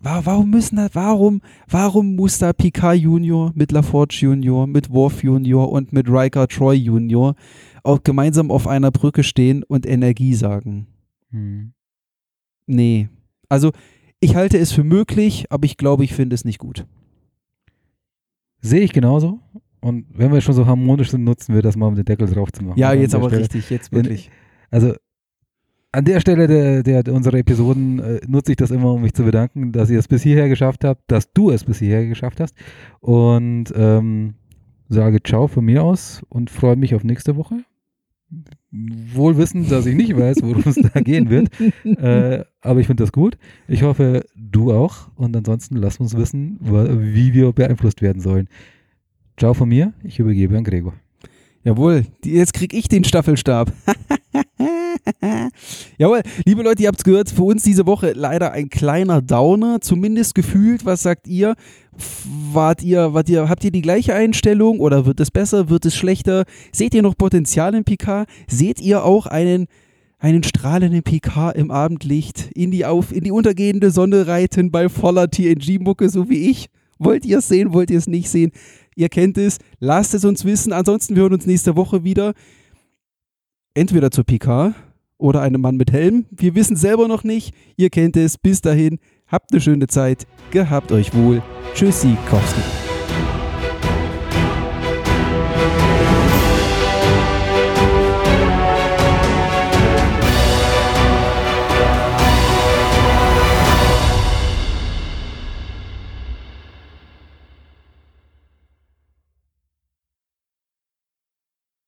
wa- warum müssen da, warum, warum muss da Picard Junior mit LaForge Junior, mit Worf Junior und mit Riker Troy Junior auch gemeinsam auf einer Brücke stehen und Energie sagen? Mhm. Nee. Also, ich halte es für möglich, aber ich glaube, ich finde es nicht gut. Sehe ich genauso. Und wenn wir schon so harmonisch sind, nutzen wir das mal, um den Deckel drauf zu machen. Ja, jetzt aber Stelle. richtig, jetzt wirklich. Also an der Stelle der, der, der unserer Episoden äh, nutze ich das immer, um mich zu bedanken, dass ihr es bis hierher geschafft habt, dass du es bis hierher geschafft hast. Und ähm, sage Ciao von mir aus und freue mich auf nächste Woche. Wohl wissend, dass ich nicht weiß, worum es da gehen wird. *laughs* Äh, aber ich finde das gut. Ich hoffe, du auch. Und ansonsten lass uns wissen, wie wir beeinflusst werden sollen. Ciao von mir. Ich übergebe an Gregor. Jawohl, jetzt krieg ich den Staffelstab. *laughs* Jawohl, liebe Leute, ihr habt's gehört, für uns diese Woche leider ein kleiner Downer, zumindest gefühlt. Was sagt ihr? Wart ihr, wart ihr, habt ihr die gleiche Einstellung oder wird es besser, wird es schlechter? Seht ihr noch Potenzial in Picard? Seht ihr auch einen, einen strahlenden Picard im Abendlicht in die, auf, in die untergehende Sonne reiten bei voller TNG-Mucke, so wie ich? Wollt ihr es sehen? Wollt ihr es nicht sehen? Ihr kennt es. Lasst es uns wissen. Ansonsten wir hören uns nächste Woche wieder. Entweder zu Picard oder einem Mann mit Helm. Wir wissen selber noch nicht. Ihr kennt es. Bis dahin. Habt eine schöne Zeit. Gehabt euch wohl. Tschüssi, Kowski.